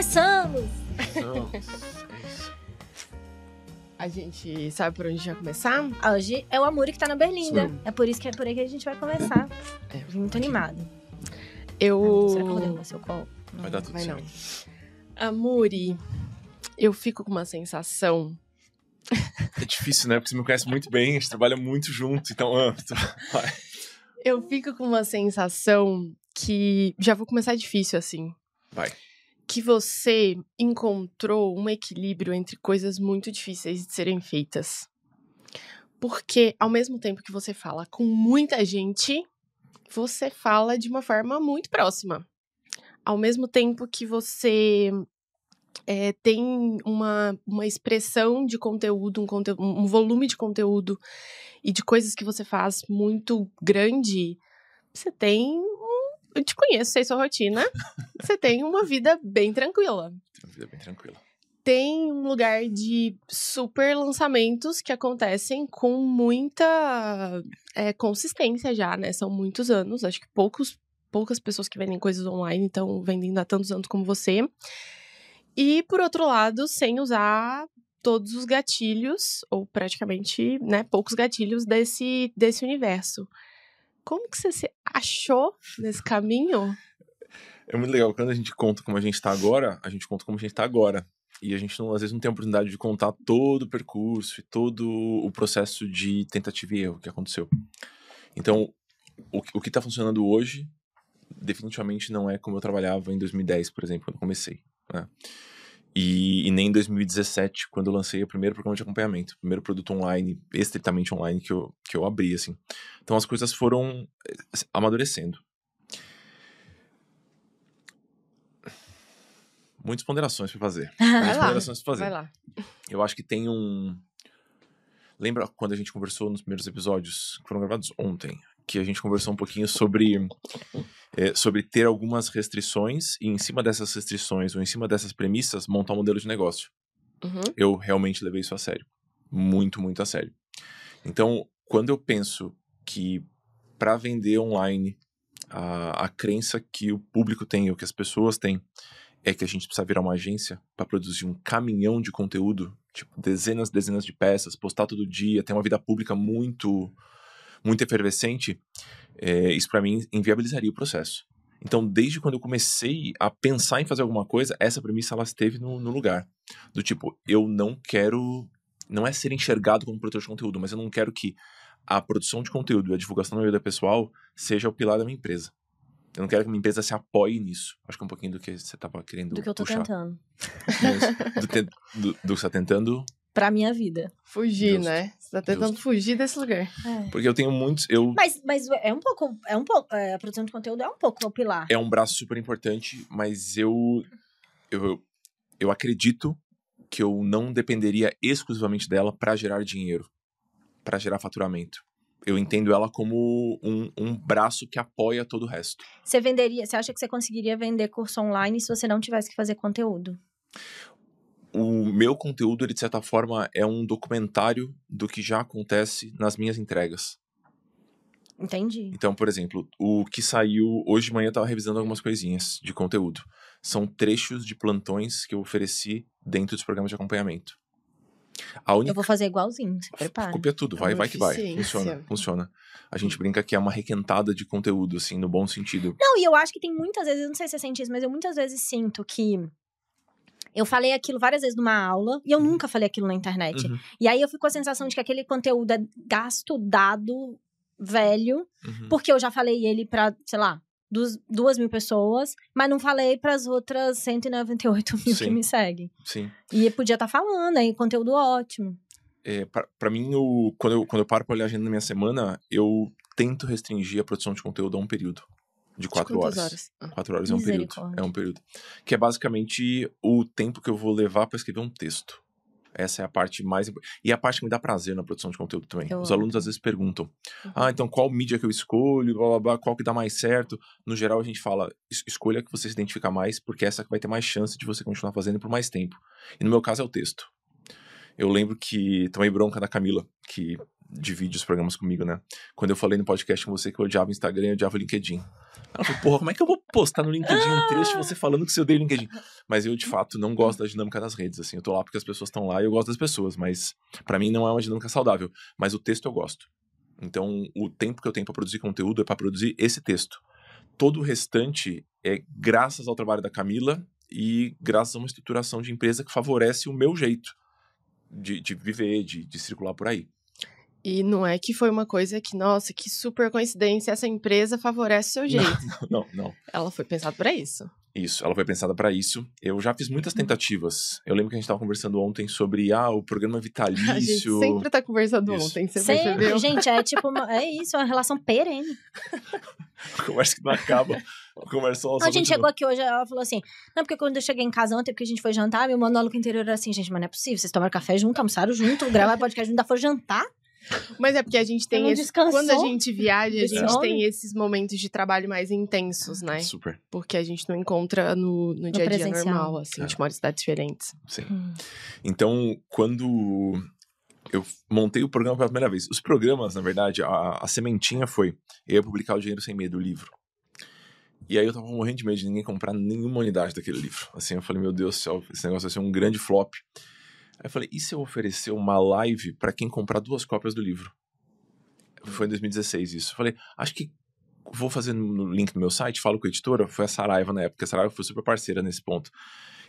Começamos! A gente sabe por onde a gente vai começar? Hoje é o Amuri que tá na Berlinda. Sim. É por isso que é por aí que a gente vai começar. É. Muito animada. Eu. Será que eu vou derrubar seu colo? Vai dar tudo Vai não. certo. Amuri, eu fico com uma sensação. É difícil, né? Porque você me conhece muito bem, a gente trabalha muito junto, então. ah, vai. Eu fico com uma sensação que. Já vou começar difícil assim. Vai. Que você encontrou um equilíbrio entre coisas muito difíceis de serem feitas. Porque, ao mesmo tempo que você fala com muita gente, você fala de uma forma muito próxima. Ao mesmo tempo que você é, tem uma, uma expressão de conteúdo, um, conte um volume de conteúdo e de coisas que você faz muito grande, você tem. Eu te conheço, sei sua rotina. você tem uma vida bem tranquila. Tem uma vida bem tranquila. Tem um lugar de super lançamentos que acontecem com muita é, consistência já, né? São muitos anos. Acho que poucos, poucas pessoas que vendem coisas online estão vendendo há tantos anos como você. E, por outro lado, sem usar todos os gatilhos, ou praticamente, né, poucos gatilhos desse, desse universo. Como que você se achou nesse caminho? É muito legal, quando a gente conta como a gente tá agora, a gente conta como a gente tá agora. E a gente, não, às vezes, não tem a oportunidade de contar todo o percurso e todo o processo de tentativa e erro que aconteceu. Então, o, o que tá funcionando hoje, definitivamente não é como eu trabalhava em 2010, por exemplo, quando comecei. né? E, e nem em 2017, quando eu lancei o primeiro programa de acompanhamento, o primeiro produto online, estritamente online, que eu, que eu abri, assim. Então, as coisas foram eh, amadurecendo. Muitas ponderações pra fazer. Muitas lá, ponderações pra fazer. Vai lá. Eu acho que tem um. Lembra quando a gente conversou nos primeiros episódios, que foram gravados ontem, que a gente conversou um pouquinho sobre, eh, sobre ter algumas restrições e, em cima dessas restrições ou em cima dessas premissas, montar um modelo de negócio. Uhum. Eu realmente levei isso a sério. Muito, muito a sério. Então, quando eu penso que para vender online, a, a crença que o público tem, ou que as pessoas têm, é que a gente precisa virar uma agência para produzir um caminhão de conteúdo, tipo, dezenas, dezenas de peças, postar todo dia, ter uma vida pública muito, muito efervescente, é, isso para mim inviabilizaria o processo. Então, desde quando eu comecei a pensar em fazer alguma coisa, essa premissa ela esteve no, no lugar. Do tipo, eu não quero. Não é ser enxergado como produtor de conteúdo, mas eu não quero que a produção de conteúdo e a divulgação da minha vida pessoal seja o pilar da minha empresa. Eu não quero que a minha empresa se apoie nisso. Acho que é um pouquinho do que você estava querendo Do que eu tô puxar. tentando. Do, do, do que você tá tentando. Pra minha vida. Fugir, Justo. né? Você tá tentando Justo. fugir desse lugar. Porque eu tenho muitos. Eu, Mas, mas é um pouco. É um pouco. é, a produção de conteúdo é um pouco o pilar. é um braço super importante, mas eu, eu, eu acredito que eu não dependeria exclusivamente dela para gerar dinheiro, para gerar faturamento. Eu entendo ela como um, um braço que apoia todo o resto. Você venderia. Você acha que você conseguiria vender curso online se você não tivesse que fazer conteúdo? O meu conteúdo, ele, de certa forma, é um documentário do que já acontece nas minhas entregas. Entendi. Então, por exemplo, o que saiu hoje de manhã eu tava revisando algumas coisinhas de conteúdo. São trechos de plantões que eu ofereci dentro dos programas de acompanhamento. A única Eu vou fazer igualzinho. Se prepara. Copia tudo, vai, É vai que vai. Funciona, funciona. A gente brinca que é uma requentada de conteúdo, assim, no bom sentido. Não, e eu acho que tem muitas vezes, eu não sei se você sente isso, mas eu muitas vezes sinto que eu falei aquilo várias vezes numa aula e eu nunca falei aquilo na internet. Uhum, E aí eu fico com a sensação de que aquele conteúdo é gasto, dado, velho, uhum. porque eu já falei ele pra, sei lá, duas, duas mil pessoas, mas não falei pras outras 198 mil que Sim. me seguem. Sim. E podia estar falando aí, conteúdo ótimo. É, pra mim, o, quando, eu, quando eu paro pra olhar a agenda da minha semana, eu tento restringir a produção de conteúdo a um período. De quatro quantas horas. horas? Ah. Quatro horas é um período. É um período. Que é basicamente o tempo que eu vou levar pra escrever um texto. Essa é a parte mais importante. E é a parte que me dá prazer na produção de conteúdo também. Eu Os alunos às vezes perguntam: Uhum. ah, então qual mídia que eu escolho, blá blá blá, qual que dá mais certo? No geral, a gente fala: es- escolha que você se identifica mais, porque essa que vai ter mais chance de você continuar fazendo por mais tempo. E no meu caso é o texto. Eu lembro que tomei bronca da Camila, que divide os programas comigo, né? Quando eu falei no podcast com você que eu odiava o Instagram e odiava o LinkedIn. Ela falou, porra, como é que eu vou postar no LinkedIn um trecho você falando que você odeia o LinkedIn? Mas eu, de fato, não gosto da dinâmica das redes, assim. Eu tô lá porque as pessoas estão lá e eu gosto das pessoas, mas para mim não é uma dinâmica saudável. Mas o texto eu gosto. Então, o tempo que eu tenho para produzir conteúdo é para produzir esse texto. Todo o restante é graças ao trabalho da Camila e graças a uma estruturação de empresa que favorece o meu jeito de, de viver, de, de circular por aí. E não é que foi uma coisa que, nossa, que super coincidência, essa empresa favorece o seu jeito. Não, não. Ela foi pensada para isso. Isso, ela foi pensada para isso. Eu já fiz muitas tentativas. Eu lembro que a gente estava conversando ontem sobre ah, o programa vitalício. A gente sempre tá conversando Isso. ontem, você Sempre, percebeu? gente, é tipo, uma- é isso, é uma relação perene. Conversa que não acaba. Conversa A gente chegou aqui hoje, ela falou assim: Não, porque quando eu cheguei em casa ontem, porque a gente foi jantar, meu monólogo interior era assim, gente, mas não é possível. Vocês tomaram café junto, almoçaram junto, gravaram podcast junto, ainda foram jantar. Mas é porque a gente tem esse, quando a gente viaja, a gente homem? tem esses momentos de trabalho mais intensos, né? Super, Porque a gente não encontra no, no dia a dia presencial. normal, assim, a gente mora em cidades diferentes. sim. Então, quando eu montei o programa pela primeira vez, os programas, na verdade, a, a sementinha foi eu ia publicar o Dinheiro Sem Medo, o livro. E aí eu tava morrendo de medo de ninguém comprar nenhuma unidade daquele livro. Assim, eu falei, meu Deus do céu, esse negócio vai ser um grande flop. Aí eu falei, e se eu oferecer uma live para quem comprar duas cópias do livro? Foi em 2016 isso. Eu falei, acho que vou fazer no link do meu site, falo com a editora, foi a Saraiva na época, a Saraiva foi super parceira nesse ponto.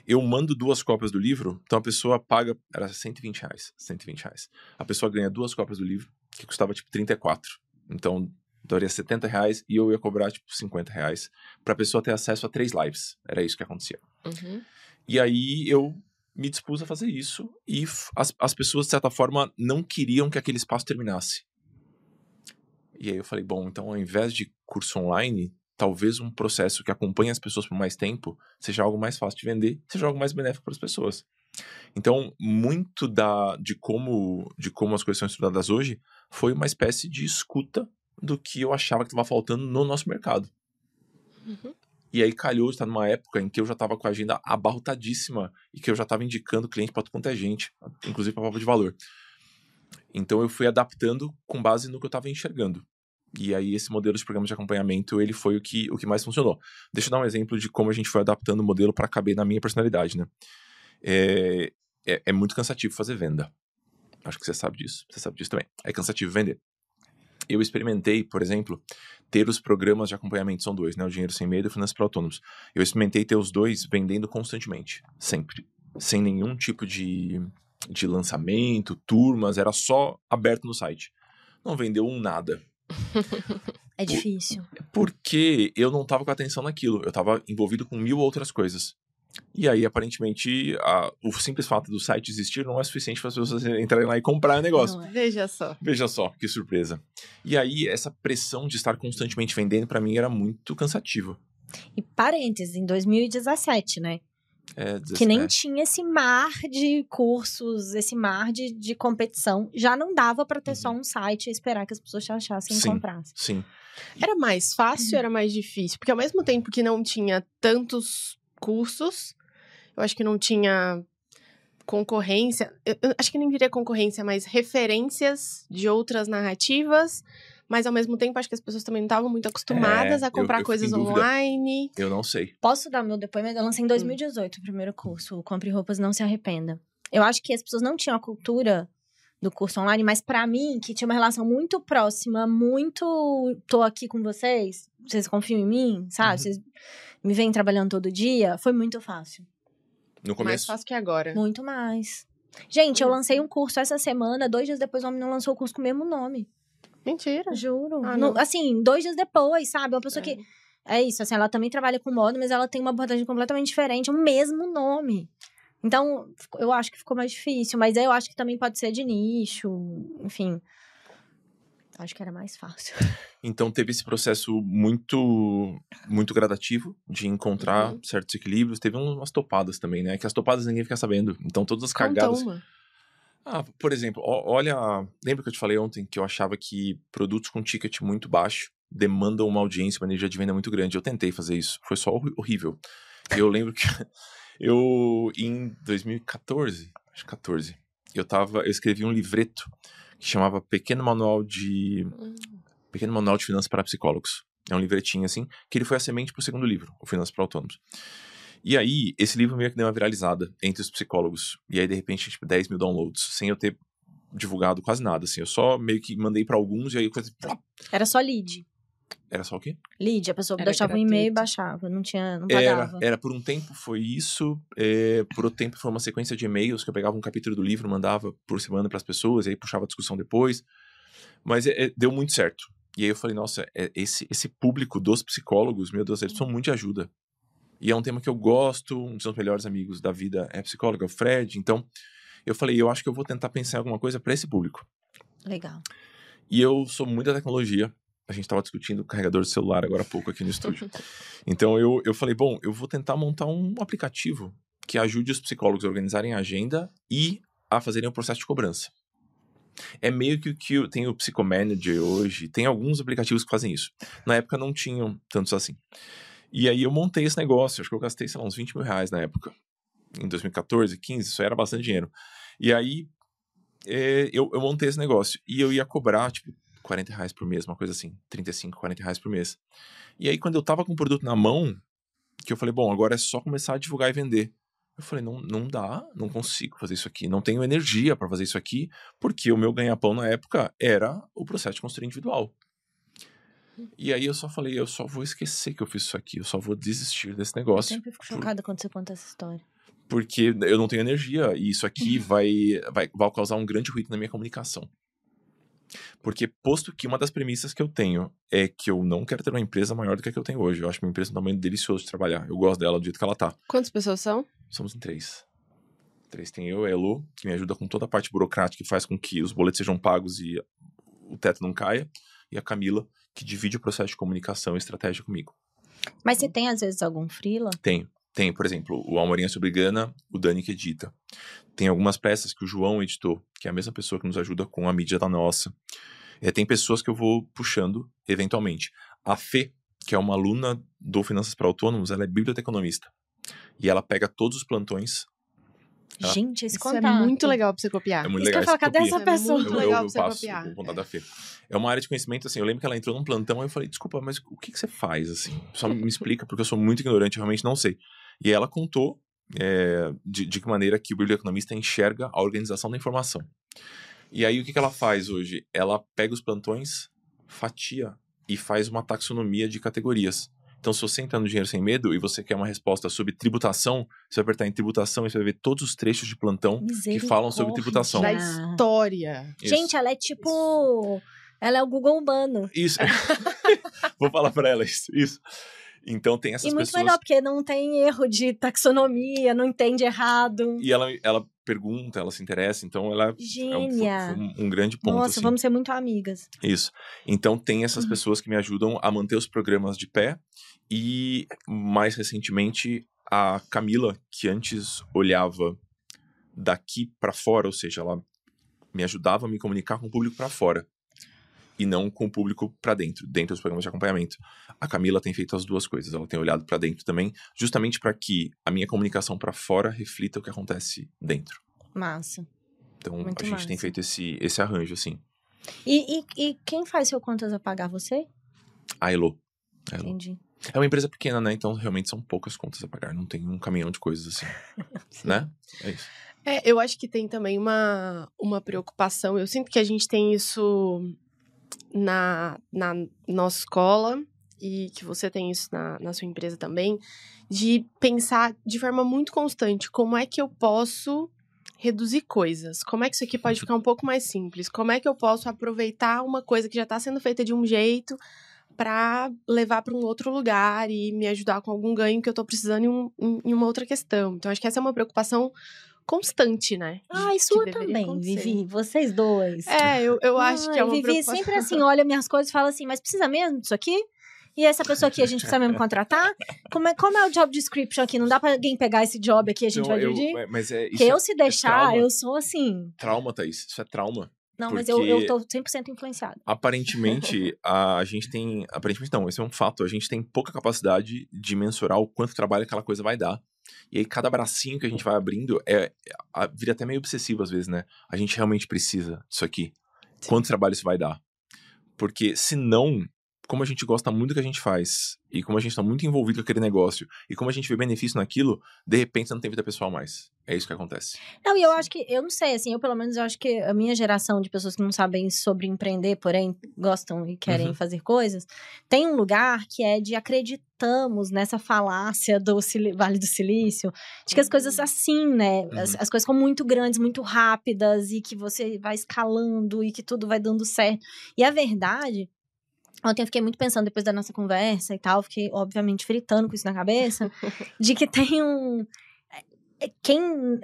Eu mando duas cópias do livro, então a pessoa paga, era 120 reais, 120 reais. A pessoa ganha duas cópias do livro, que custava tipo 34. Então, daria 70 reais e eu ia cobrar tipo 50 reais pra pessoa ter acesso a três lives. Era isso que acontecia. Uhum. E aí eu me dispus a fazer isso e as, as pessoas, de certa forma, não queriam que aquele espaço terminasse. E aí eu falei, bom, então ao invés de curso online, talvez um processo que acompanhe as pessoas por mais tempo seja algo mais fácil de vender, seja algo mais benéfico para as pessoas. Então, muito da, de, como, de como as coisas são estudadas hoje foi uma espécie de escuta do que eu achava que estava faltando no nosso mercado. Uhum. E aí calhou de estar numa época em que eu já estava com a agenda abarrotadíssima e que eu já estava indicando cliente para quanto é gente, inclusive para prova de valor. Então eu fui adaptando com base no que eu estava enxergando. E aí esse modelo de programa de acompanhamento, ele foi o que, o que mais funcionou. Deixa eu dar um exemplo de como a gente foi adaptando o modelo para caber na minha personalidade, né? É, é, é muito cansativo fazer venda. Acho que você sabe disso. Você sabe disso também. É cansativo vender. Eu experimentei, por exemplo, ter os programas de acompanhamento, são dois, né? O Dinheiro Sem Medo e o Finanças para Autônomos. Eu experimentei ter os dois vendendo constantemente, sempre. Sem nenhum tipo de, de lançamento, turmas, era só aberto no site. Não vendeu um nada. É difícil. Porque eu não estava com atenção naquilo. Eu estava envolvido com mil outras coisas. E aí, aparentemente, a- o simples fato do site existir não é suficiente para as pessoas entrarem lá e comprar o negócio. Não é. Veja só. Veja só, que surpresa. E aí, essa pressão de estar constantemente vendendo, para mim, era muito cansativa. E parênteses, em 2017, né? É, Que nem 17. tinha esse mar de cursos, esse mar de, de competição. Já não dava pra ter só um site e esperar que as pessoas te achassem e Sim. comprassem. Sim. Era mais fácil, era mais difícil? Porque ao mesmo tempo que não tinha tantos cursos, eu acho que não tinha concorrência. Eu, eu acho que nem diria concorrência, mas referências de outras narrativas. Mas ao mesmo tempo, acho que as pessoas também não estavam muito acostumadas É, a eu- comprar eu fico coisas dúvida. online. Eu não sei. Posso dar meu depoimento? Eu lancei em 2018 o primeiro curso, o Compre Roupas Não Se Arrependa. Eu acho que as pessoas não tinham a cultura do curso online, mas pra mim, que tinha uma relação muito próxima, muito tô aqui com vocês, vocês confiam em mim, sabe? Uhum. Vocês me vêm trabalhando todo dia, foi muito fácil. No Mais começo. fácil que agora. Muito mais. Gente, eu lancei um curso essa semana, dois dias depois o homem não lançou o curso com o mesmo nome. Mentira. Juro. Ah, No- assim, dois dias depois, sabe? Uma pessoa É. que. É isso, assim, ela também trabalha com moda, mas ela tem uma abordagem completamente diferente, o mesmo nome. Então, eu acho que ficou mais difícil, mas aí eu acho que também pode ser de nicho, enfim. Acho que era mais fácil. Então teve esse processo muito muito gradativo de encontrar Uhum. certos equilíbrios. Teve umas topadas também, né? Que as topadas ninguém fica sabendo. Então todas as Conta cagadas. uma. Ah, por exemplo, olha. Lembra que eu te falei ontem que eu achava que produtos com ticket muito baixo demandam uma audiência, uma energia de venda muito grande. Eu tentei fazer isso. Foi só horrível. Eu lembro que eu, em 2014, acho que 14, eu tava. Eu escrevi um livreto que chamava Pequeno Manual de. Hum. Pequeno Manual de Finanças para Psicólogos. É um livretinho assim, que ele foi a semente pro segundo livro, o Finanças para Autônomos. E aí, esse livro meio que deu uma viralizada entre os psicólogos. E aí, de repente, tipo, 10 mil downloads, sem eu ter divulgado quase nada, assim. Eu só meio que mandei para alguns e aí coisa. Era só lead. Era só o quê? Lead, a pessoa Era deixava um e-mail e gratuito. baixava, não tinha, não Era, pagava. era por um tempo foi isso, é, por outro tempo foi uma sequência de e-mails que eu pegava um capítulo do livro, mandava por semana para as pessoas, e aí puxava a discussão depois. Mas é, é, deu muito certo. E aí eu falei, nossa, é, esse, esse público dos psicólogos, meu Deus, eles são muito de ajuda. E é um tema que eu gosto, um dos meus melhores amigos da vida é psicólogo, é o Fred. Então, eu falei, eu acho que eu vou tentar pensar em alguma coisa para esse público. Legal. E eu sou muito da tecnologia. A gente estava discutindo carregador de celular agora há pouco aqui no estúdio. Então eu, eu falei, bom, eu vou tentar montar um aplicativo que ajude os psicólogos a organizarem a agenda e a fazerem o processo de cobrança. É meio que o que tem o Psychomanager hoje, tem alguns aplicativos que fazem isso. Na época não tinham tantos assim. E aí eu montei esse negócio, acho que eu gastei, sei lá, uns 20 mil reais na época. Em 2014, 15, isso era bastante dinheiro. E aí é, eu, eu montei esse negócio. E eu ia cobrar, tipo, 40 reais por mês, uma coisa assim. 35, 40 reais por mês. E aí, quando eu tava com o produto na mão, que eu falei, bom, agora é só começar a divulgar e vender. Eu falei, não, não dá, não consigo fazer isso aqui, não tenho energia para fazer isso aqui, porque o meu ganha-pão na época era o processo de consultoria individual. E aí eu só falei, eu só vou esquecer que eu fiz isso aqui, eu só vou desistir desse Eu negócio sempre fico chocada quando você conta essa história. porque eu não tenho energia e isso aqui vai, vai, vai causar um grande ruído na minha comunicação. Porque, posto que uma das premissas que eu tenho é que eu não quero ter uma empresa maior do que a que eu tenho hoje. Eu acho minha empresa um tamanho delicioso de trabalhar. Eu gosto dela do jeito que ela tá. Quantas pessoas são? Somos em três. Três tem eu, a Elo, que me ajuda com toda a parte burocrática que faz com que os boletos sejam pagos e o teto não caia. E a Camila, que divide o processo de comunicação e estratégia comigo. Mas você tem, às vezes, algum freela? Tenho. Tem, por exemplo, o Almorinha sobre Gana, o Dani que edita. Tem algumas peças que o João editou, que é a mesma pessoa que nos ajuda com a mídia da nossa. É, tem pessoas que eu vou puxando eventualmente. A Fê, que é uma aluna do Finanças para Autônomos, ela é biblioteconomista. E ela pega todos os plantões. Ah. Gente, esse Isso contato. é muito legal pra você copiar. É muito Isso que eu legal. falar, cadê essa pessoa? Muito Eu, eu, legal eu pra você passo copiar. o contato da Fê. É uma área de conhecimento, assim, eu lembro que ela entrou num plantão e eu falei, desculpa, mas o que, que você faz, assim? Só me explica, porque eu sou muito ignorante, eu realmente não sei. E ela contou é, de, de que maneira que o biblioeconomista enxerga a organização da informação. E aí, o que, que ela faz hoje? Ela pega os plantões, fatia e faz uma taxonomia de categorias. Então, se você entra no Dinheiro Sem Medo e você quer uma resposta sobre tributação, você vai apertar em tributação e você vai ver todos os trechos de plantão que falam sobre tributação. Da história. Isso. Gente, ela é tipo. Ela é o Google humano. Isso. Vou falar pra ela isso. isso. Então tem essas e muito pessoas. melhor, porque não tem erro de taxonomia, não entende errado. E ela, ela pergunta, ela se interessa, então ela é um, Gênia. foi um, um grande ponto. Nossa, assim. vamos ser muito amigas. Isso. Então tem essas Uhum. pessoas que me ajudam a manter os programas de pé. E mais recentemente, a Camila, que antes olhava daqui pra fora, ou seja, ela me ajudava a me comunicar com o público pra fora. E não com o público pra dentro, dentro dos programas de acompanhamento. A Camila tem feito as duas coisas. Ela tem olhado pra dentro também, justamente para que a minha comunicação pra fora reflita o que acontece dentro. Massa. Então Muito a gente tem feito esse, esse arranjo, assim. E, e, e quem faz seu contas a pagar você? A Elo. A Elo. Entendi. É uma empresa pequena, né? Então realmente são poucas contas a pagar. Não tem um caminhão de coisas assim. né? É isso. É, eu acho que tem também uma, uma preocupação. Eu sinto que a gente tem isso na, na nossa escola e que você tem isso na, na sua empresa também, de pensar de forma muito constante como é que eu posso reduzir coisas, como é que isso aqui pode ficar um pouco mais simples, como é que eu posso aproveitar uma coisa que já está sendo feita de um jeito para levar para um outro lugar e me ajudar com algum ganho que eu tô precisando em, um- em uma outra questão. Então, acho que essa é uma preocupação constante, né? Ah, e sua também, acontecer. Vivi. Vocês dois. É, eu, eu acho que é Ai, uma Vivi preocupação. sempre assim, olha minhas coisas e fala assim, mas precisa mesmo disso aqui? E essa pessoa aqui a gente precisa mesmo contratar? Como é, como é o job description aqui? Não dá pra alguém pegar esse job aqui e a gente Então, vai eu- dividir? é, mas é, é eu se deixar, trauma. eu sou assim. trauma, Thaís. Isso é trauma. Não, mas eu, eu tô 100% influenciada. Aparentemente, a, a gente tem. Aparentemente não, esse é um fato. A gente tem pouca capacidade de mensurar o quanto trabalho aquela coisa vai dar. E aí, cada bracinho que a gente vai abrindo é, a- vira até meio obsessivo às vezes, né? A gente realmente precisa disso aqui. Sim. Quanto trabalho isso vai dar? Porque se não, como a gente gosta muito do que a gente faz, e como a gente está muito envolvido com aquele negócio, e como a gente vê benefício naquilo, de repente você não tem vida pessoal mais. É isso que acontece. Não, e eu acho que, eu não sei, assim, eu pelo menos eu acho que a minha geração de pessoas que não sabem sobre empreender, porém gostam e querem Uhum. fazer coisas, tem um lugar que é de acreditamos nessa falácia do Vale do Silício, de que as coisas assim, né, as, Uhum. as coisas são muito grandes, muito rápidas e que você vai escalando e que tudo vai dando certo. E a verdade Ontem eu fiquei muito pensando, depois da nossa conversa e tal, fiquei, obviamente, fritando com isso na cabeça, de que tem um. é, Quem.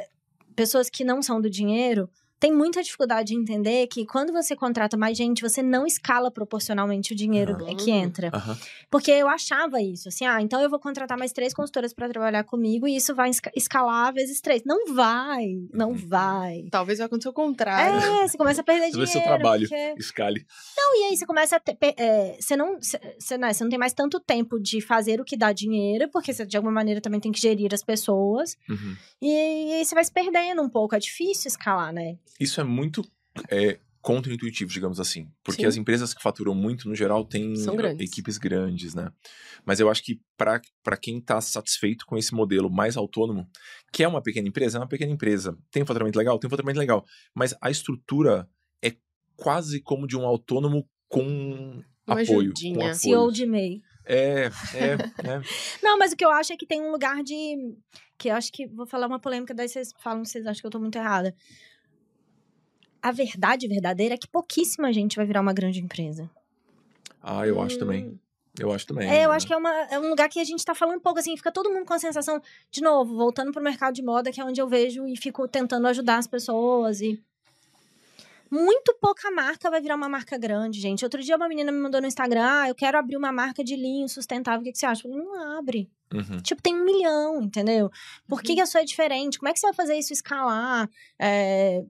Pessoas que não são do dinheiro têm muita dificuldade de entender que quando você contrata mais gente, você não escala proporcionalmente o dinheiro Não. que entra. Aham. Porque eu achava isso, assim, ah, então eu vou contratar mais três consultoras para trabalhar comigo e isso vai esca- escalar vezes três. Não vai, não Uhum. vai. Talvez vai acontecer o contrário. É, você começa a perder Talvez dinheiro. seu trabalho. porque- Escale. não, e aí você começa a ter. é, você, não, você, você, né, você não tem mais tanto tempo de fazer o que dá dinheiro, porque você de alguma maneira também tem que gerir as pessoas. Uhum. E, e aí você vai se perdendo um pouco. É difícil escalar, né? Isso é muito é, contra-intuitivo, digamos assim. Porque Sim. as empresas que faturam muito, no geral, têm São grandes. equipes grandes, né? Mas eu acho que para quem está satisfeito com esse modelo mais autônomo, que é uma pequena empresa, é uma pequena empresa. Tem um faturamento legal? Tem um faturamento legal. Mas a estrutura é quase como de um autônomo com Uma apoio. ajudinha. Com apoio. CEO de MEI. É, é, é. Não, mas o que eu acho é que tem um lugar de. Que eu acho que. Vou falar uma polêmica, daí vocês falam vocês acham que eu tô muito errada. A verdade verdadeira é que pouquíssima gente vai virar uma grande empresa. Ah, eu acho também. Hum. Eu acho também. É, eu né? acho que é, uma, é um lugar que a gente tá falando um pouco assim, fica todo mundo com a sensação, de novo, voltando pro mercado de moda, que é onde eu vejo e fico tentando ajudar as pessoas e. Muito pouca marca vai virar uma marca grande, gente. Outro dia uma menina me mandou no Instagram, ah, eu quero abrir uma marca de linho sustentável, o que, que você acha? Eu falei, não abre. Uhum. Tipo, tem um milhão, entendeu? Por que, que a sua é diferente? Como é que você vai fazer isso escalar? É,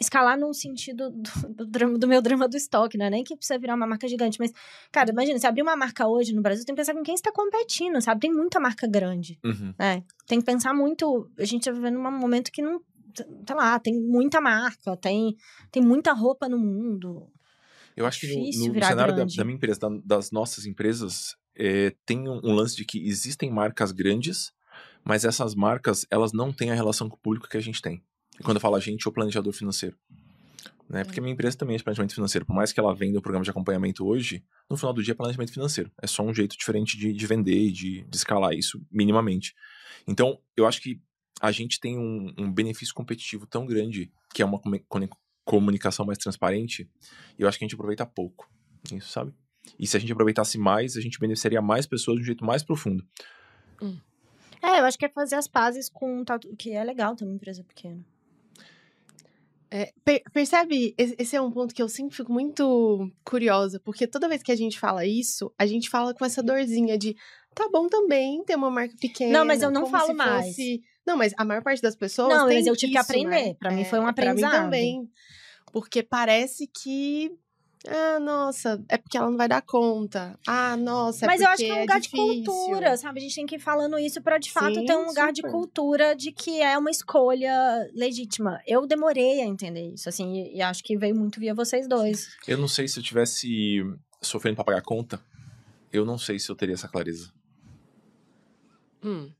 Escalar num sentido do, do, do meu drama do estoque, né? Nem que precisa virar uma marca gigante, mas, cara, imagina, se abrir uma marca hoje no Brasil, tem que pensar com quem está competindo, sabe? Tem muita marca grande, Uhum. né? Tem que pensar muito. A gente tá vivendo um momento que não. Sei lá, tem muita marca, tem, tem muita roupa no mundo. Eu acho que no- no, cenário da, da minha empresa, da- das nossas empresas, é, tem um, um lance de que existem marcas grandes, mas essas marcas, elas não têm a relação com o público que a gente tem. E quando eu falo a gente, o planejador financeiro. Né? Porque a minha empresa também é de planejamento financeiro. Por mais que ela venda o programa de acompanhamento hoje, no final do dia é planejamento financeiro. É só um jeito diferente de, de vender e de, de escalar isso minimamente. Então, eu acho que a gente tem um, um benefício competitivo tão grande, que é uma comunicação mais transparente, e eu acho que a gente aproveita pouco. Isso, sabe? E se a gente aproveitasse mais, a gente beneficiaria mais pessoas de um jeito mais profundo. É, eu acho que é fazer as pazes com o que é legal ter uma empresa pequena. É, per- percebe? Esse é um ponto que eu sempre fico muito curiosa, porque toda vez que a gente fala isso, a gente fala com essa dorzinha de tá bom também ter uma marca pequena. Não, mas eu não falo mais. fosse- Não, mas a maior parte das pessoas. Não, mas eu tive que isso, né? aprender. Pra mim foi um É, pra mim aprendizado. também. Porque parece que. Ah, nossa, é porque ela não vai dar conta. Ah, nossa, é Mas eu acho que é um lugar difícil. de cultura, sabe? A gente tem que ir falando isso pra de fato Sim, ter um lugar de super. cultura de que é uma escolha legítima. Eu demorei a entender isso, assim, e, e acho que veio muito via vocês dois. Eu não sei se eu tivesse sofrendo pra pagar a conta, eu não sei se eu teria essa clareza. Hum,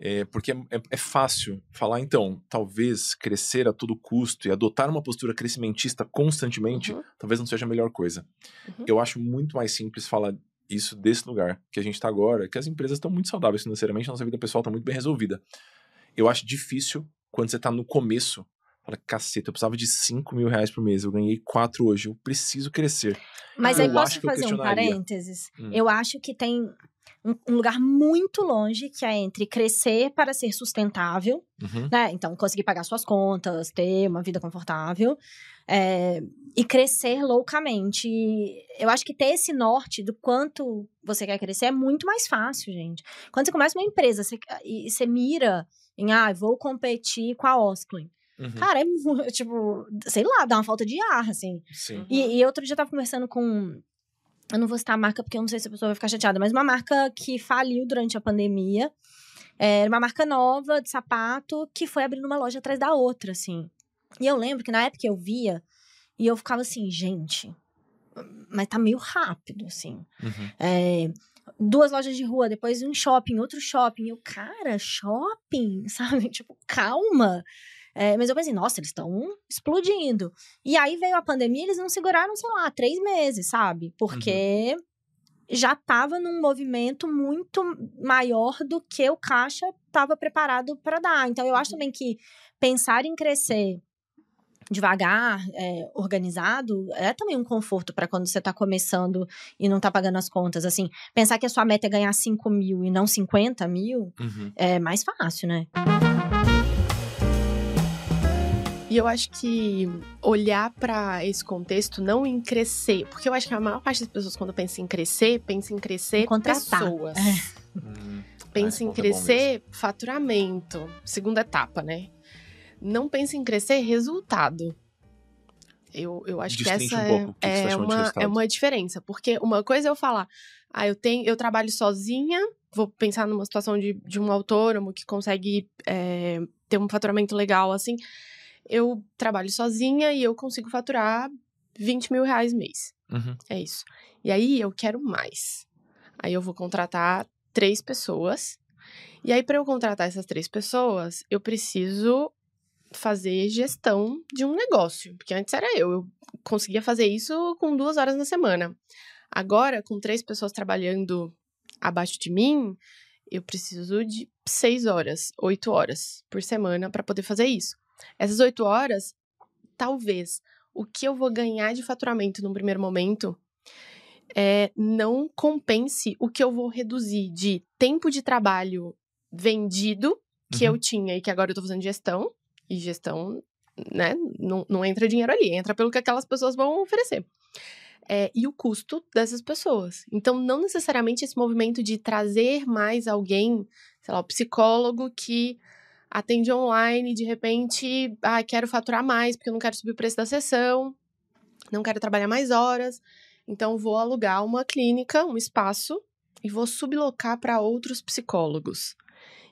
É, porque é, é- é fácil falar, então, talvez crescer a todo custo e adotar uma postura crescimentista constantemente, Uhum. talvez não seja a melhor coisa. Uhum. Eu acho muito mais simples falar isso desse lugar que a gente tá agora, que as empresas estão muito saudáveis financeiramente, a nossa vida pessoal tá muito bem resolvida. Eu acho difícil quando você tá no começo. Fala, caceta, eu precisava de 5 mil reais por mês, eu ganhei 4 hoje, eu preciso crescer. Mas Ah, aí eu posso eu fazer um parênteses? Hum. Eu acho que tem um, um lugar muito longe que é entre crescer para ser sustentável, Uhum. né? Então, conseguir pagar suas contas, ter uma vida confortável. é, e crescer loucamente. E Eu acho que ter esse norte do quanto você quer crescer é muito mais fácil, gente. Quando você começa uma empresa você, e você mira em, ah, vou competir com a Osklin. Uhum. Cara, é tipo, sei lá, dá uma falta de ar, assim. Sim. E, e outro dia eu tava conversando com. Eu não vou citar a marca porque eu não sei se a pessoa vai ficar chateada, mas uma marca que faliu durante a pandemia. É, Era uma marca nova de sapato que foi abrindo uma loja atrás da outra, assim. E eu lembro que na época eu via e eu ficava assim, gente, mas tá meio rápido, assim. Uhum. É, duas lojas de rua, depois um shopping, outro shopping. Eu, cara, shopping, sabe? Tipo, calma. É, mas eu pensei, nossa, eles estão explodindo. E aí veio a pandemia, eles não seguraram, sei lá, três meses, sabe? Porque já estava num movimento muito maior do que o caixa estava preparado para dar. Então, eu acho também que pensar em crescer devagar, é, organizado, é também um conforto para quando você está começando e não está pagando as contas. Assim, pensar que a sua meta é ganhar 5 mil e não 50 mil Uhum. é mais fácil, né? E eu acho que olhar pra esse contexto, não em crescer, porque eu acho que a maior parte das pessoas, quando pensa em crescer, pensa em crescer Em contratar. pessoas. Hum. Pensa esse em é bom crescer faturamento, segunda etapa, né? Não pensa em crescer resultado. Eu, eu acho que essa um o que tá é, uma, é uma diferença. Porque uma coisa é eu falar, ah, eu tenho, eu trabalho sozinha, vou pensar numa situação de, de um autônomo que consegue é, ter um faturamento legal, assim. Eu trabalho sozinha e eu consigo faturar 20 mil reais mês. Uhum. É isso. E aí eu quero mais. Aí eu vou contratar três pessoas. E aí, para eu contratar essas três pessoas, eu preciso fazer gestão de um negócio. Porque antes era eu. Eu conseguia fazer isso com duas horas na semana. Agora, com três pessoas trabalhando abaixo de mim, eu preciso de seis horas, oito horas por semana para poder fazer isso. Essas oito horas, talvez o que eu vou ganhar de faturamento num primeiro momento é, não compense o que eu vou reduzir de tempo de trabalho vendido que Uhum. eu tinha e que agora eu tô fazendo gestão. E gestão, né, não, não entra dinheiro ali, entra pelo que aquelas pessoas vão oferecer. É, e o custo dessas pessoas. Então, não necessariamente esse movimento de trazer mais alguém, sei lá, o psicólogo que atende online, de repente, ah, quero faturar mais porque eu não quero subir o preço da sessão, não quero trabalhar mais horas, então vou alugar uma clínica, um espaço e vou sublocar para outros psicólogos.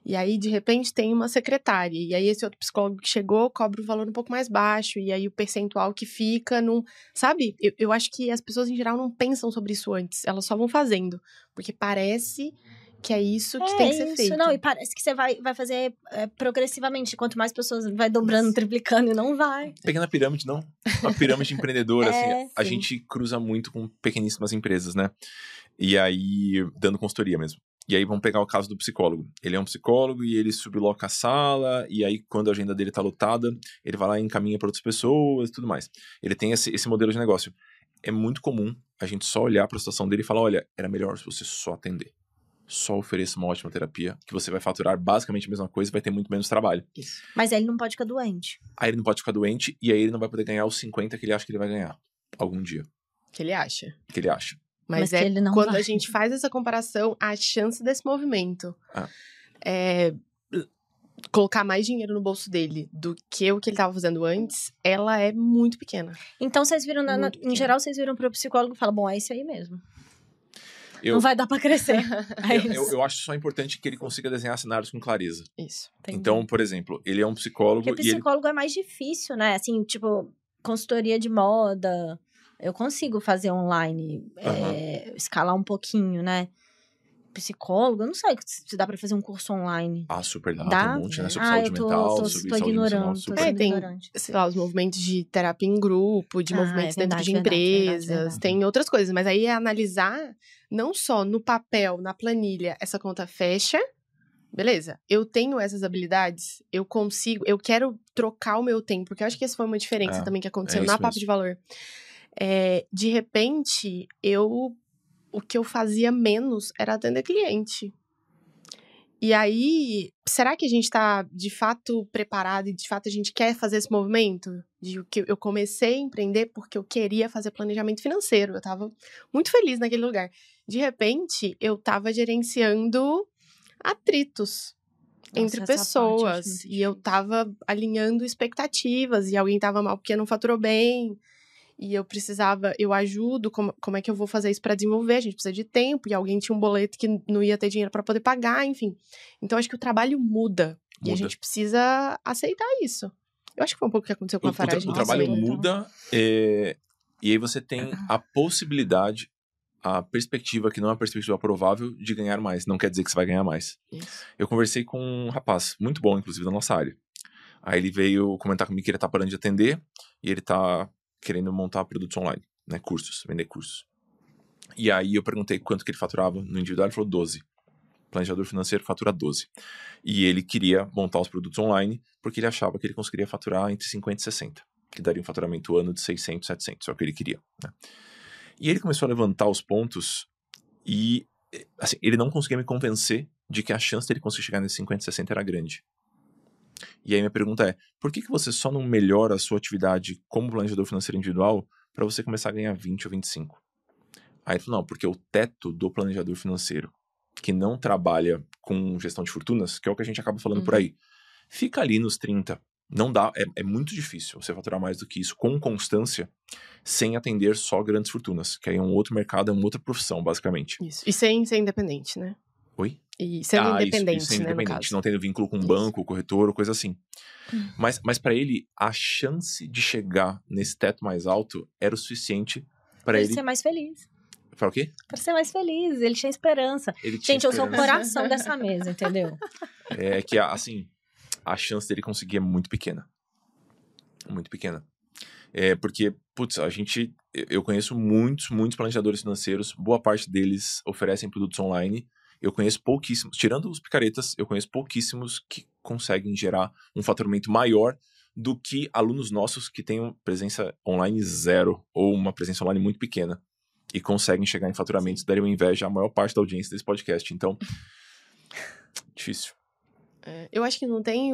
E aí, de repente, tem uma secretária. E aí, esse outro psicólogo que chegou cobra um valor um pouco mais baixo. E aí, o percentual que fica não. Sabe? Eu, eu acho que as pessoas, em geral, não pensam sobre isso antes. Elas só vão fazendo. Porque parece que é isso que tem que ser isso, feito. não. E parece que você vai, vai fazer é, progressivamente. Quanto mais pessoas vai dobrando, triplicando, e não vai. Pequena pirâmide, não. Uma pirâmide empreendedora, É, assim. A sim. gente cruza muito com pequeníssimas empresas, né? E aí, dando consultoria mesmo. E aí, vamos pegar o caso do psicólogo. Ele é um psicólogo e ele subloca a sala, e aí, quando a agenda dele tá lotada, ele vai lá e encaminha para outras pessoas e tudo mais. Ele tem esse, esse modelo de negócio. É muito comum a gente só olhar para a situação dele e falar: olha, era melhor se você só atender. Só ofereça uma ótima terapia, que você vai faturar basicamente a mesma coisa e vai ter muito menos trabalho. Isso. Mas aí ele não pode ficar doente. Aí ele não pode ficar doente e aí ele não vai poder ganhar os 50 que ele acha que ele vai ganhar algum dia, Que ele acha. que ele acha. Mas, Mas é ele não quando vai. a gente faz essa comparação, a chance desse movimento Ah. é colocar mais dinheiro no bolso dele do que o que ele estava fazendo antes, ela é muito pequena. Então vocês viram, na- na- em geral, vocês viram pro psicólogo e falam: bom, é isso aí mesmo. Eu, Não vai dar pra crescer. É eu, eu, eu acho só importante que ele consiga desenhar cenários com clareza. Isso. Entendi. Então, por exemplo, ele é um psicólogo Porque e ele. psicólogo é mais difícil, né? Assim, tipo, consultoria de moda. Eu consigo fazer online, é, escalar um pouquinho, né? Psicólogo, eu não sei se dá pra fazer um curso online. Ah, super dá, Dá? tem um monte, né? Sobre ah, saúde eu tô, mental, tô, sobre tô saúde emocional, ignorando, super. É, tem- ignorante. sei lá, os movimentos de terapia em grupo, de Ah, movimentos é dentro verdade, de verdade, empresas, verdade, verdade. tem outras coisas, mas aí é analisar não só no papel, na planilha, essa conta fecha, beleza, eu tenho essas habilidades, eu consigo, eu quero trocar o meu tempo, porque eu acho que essa foi uma diferença É, também que aconteceu é na Papo mesmo. de Valor. É, de repente, eu, o que eu fazia menos era atender cliente. E aí, será que a gente tá de fato preparado e de fato a gente quer fazer esse movimento? De que eu comecei a empreender porque eu queria fazer planejamento financeiro. Eu tava muito feliz naquele lugar. De repente, eu tava gerenciando atritos Nossa, entre pessoas. E eu difícil. tava alinhando expectativas. E alguém tava mal porque não faturou bem. E eu precisava, eu ajudo, como, como é que eu vou fazer isso para desenvolver? A gente precisa de tempo, e alguém tinha um boleto que não ia ter dinheiro para poder pagar, enfim. Então acho que o trabalho muda, e a Muda. gente precisa aceitar isso. Eu acho que foi um pouco o que aconteceu com a o tra- Farage. o trabalho total. muda. é, E aí você tem a possibilidade, a perspectiva, que não é uma perspectiva provável, de ganhar mais. Não quer dizer que você vai ganhar mais. Isso. Eu conversei com um rapaz, muito bom, inclusive, da nossa área. Aí ele veio comentar comigo que ele tá parando de atender e ele tá querendo montar produtos online, né? Cursos, vender cursos. E aí eu perguntei quanto que ele faturava no individual, ele falou 12. Planejador financeiro fatura 12. E ele queria montar os produtos online porque ele achava que ele conseguiria faturar entre 50 e 60, que daria um faturamento ano de 600, 700, é o que ele queria. Né? E ele começou a levantar os pontos e assim, ele não conseguia me convencer de que a chance dele conseguir chegar nesse 50, 60 era grande. E aí minha pergunta é, por que, que você só não melhora a sua atividade como planejador financeiro individual para você começar a ganhar 20 ou 25? Aí ele falou, não, porque o teto do planejador financeiro, que não trabalha com gestão de fortunas, que é o que a gente acaba falando por Uhum. aí, fica ali nos 30. Não dá, é, é muito difícil você faturar mais do que isso com constância, sem atender só grandes fortunas, que aí é um outro mercado, é uma outra profissão, basicamente. Isso. E sem ser independente, né? Oi? E sendo Ah, independente, isso, sendo né, independente, não tendo vínculo com um Isso. banco, corretor ou coisa assim. Hum. Mas, mas para ele, a chance de chegar nesse teto mais alto era o suficiente para Pra ele ele. ser mais feliz. Para o quê? Pra ser mais feliz. Ele tinha esperança. Ele tinha Gente, eu sou o esperança. coração dessa mesa, entendeu? É que, assim, a chance dele conseguir é muito pequena. Muito pequena. É porque, putz, a gente. eu- Eu conheço muitos, muitos planejadores financeiros, boa parte deles oferecem produtos online. Eu conheço pouquíssimos, tirando os picaretas, eu conheço pouquíssimos que conseguem gerar um faturamento maior do que alunos nossos que tenham presença online zero ou uma presença online muito pequena e conseguem chegar em faturamentos, dariam inveja à maior parte da audiência desse podcast. Então, difícil. É, eu acho que não tem.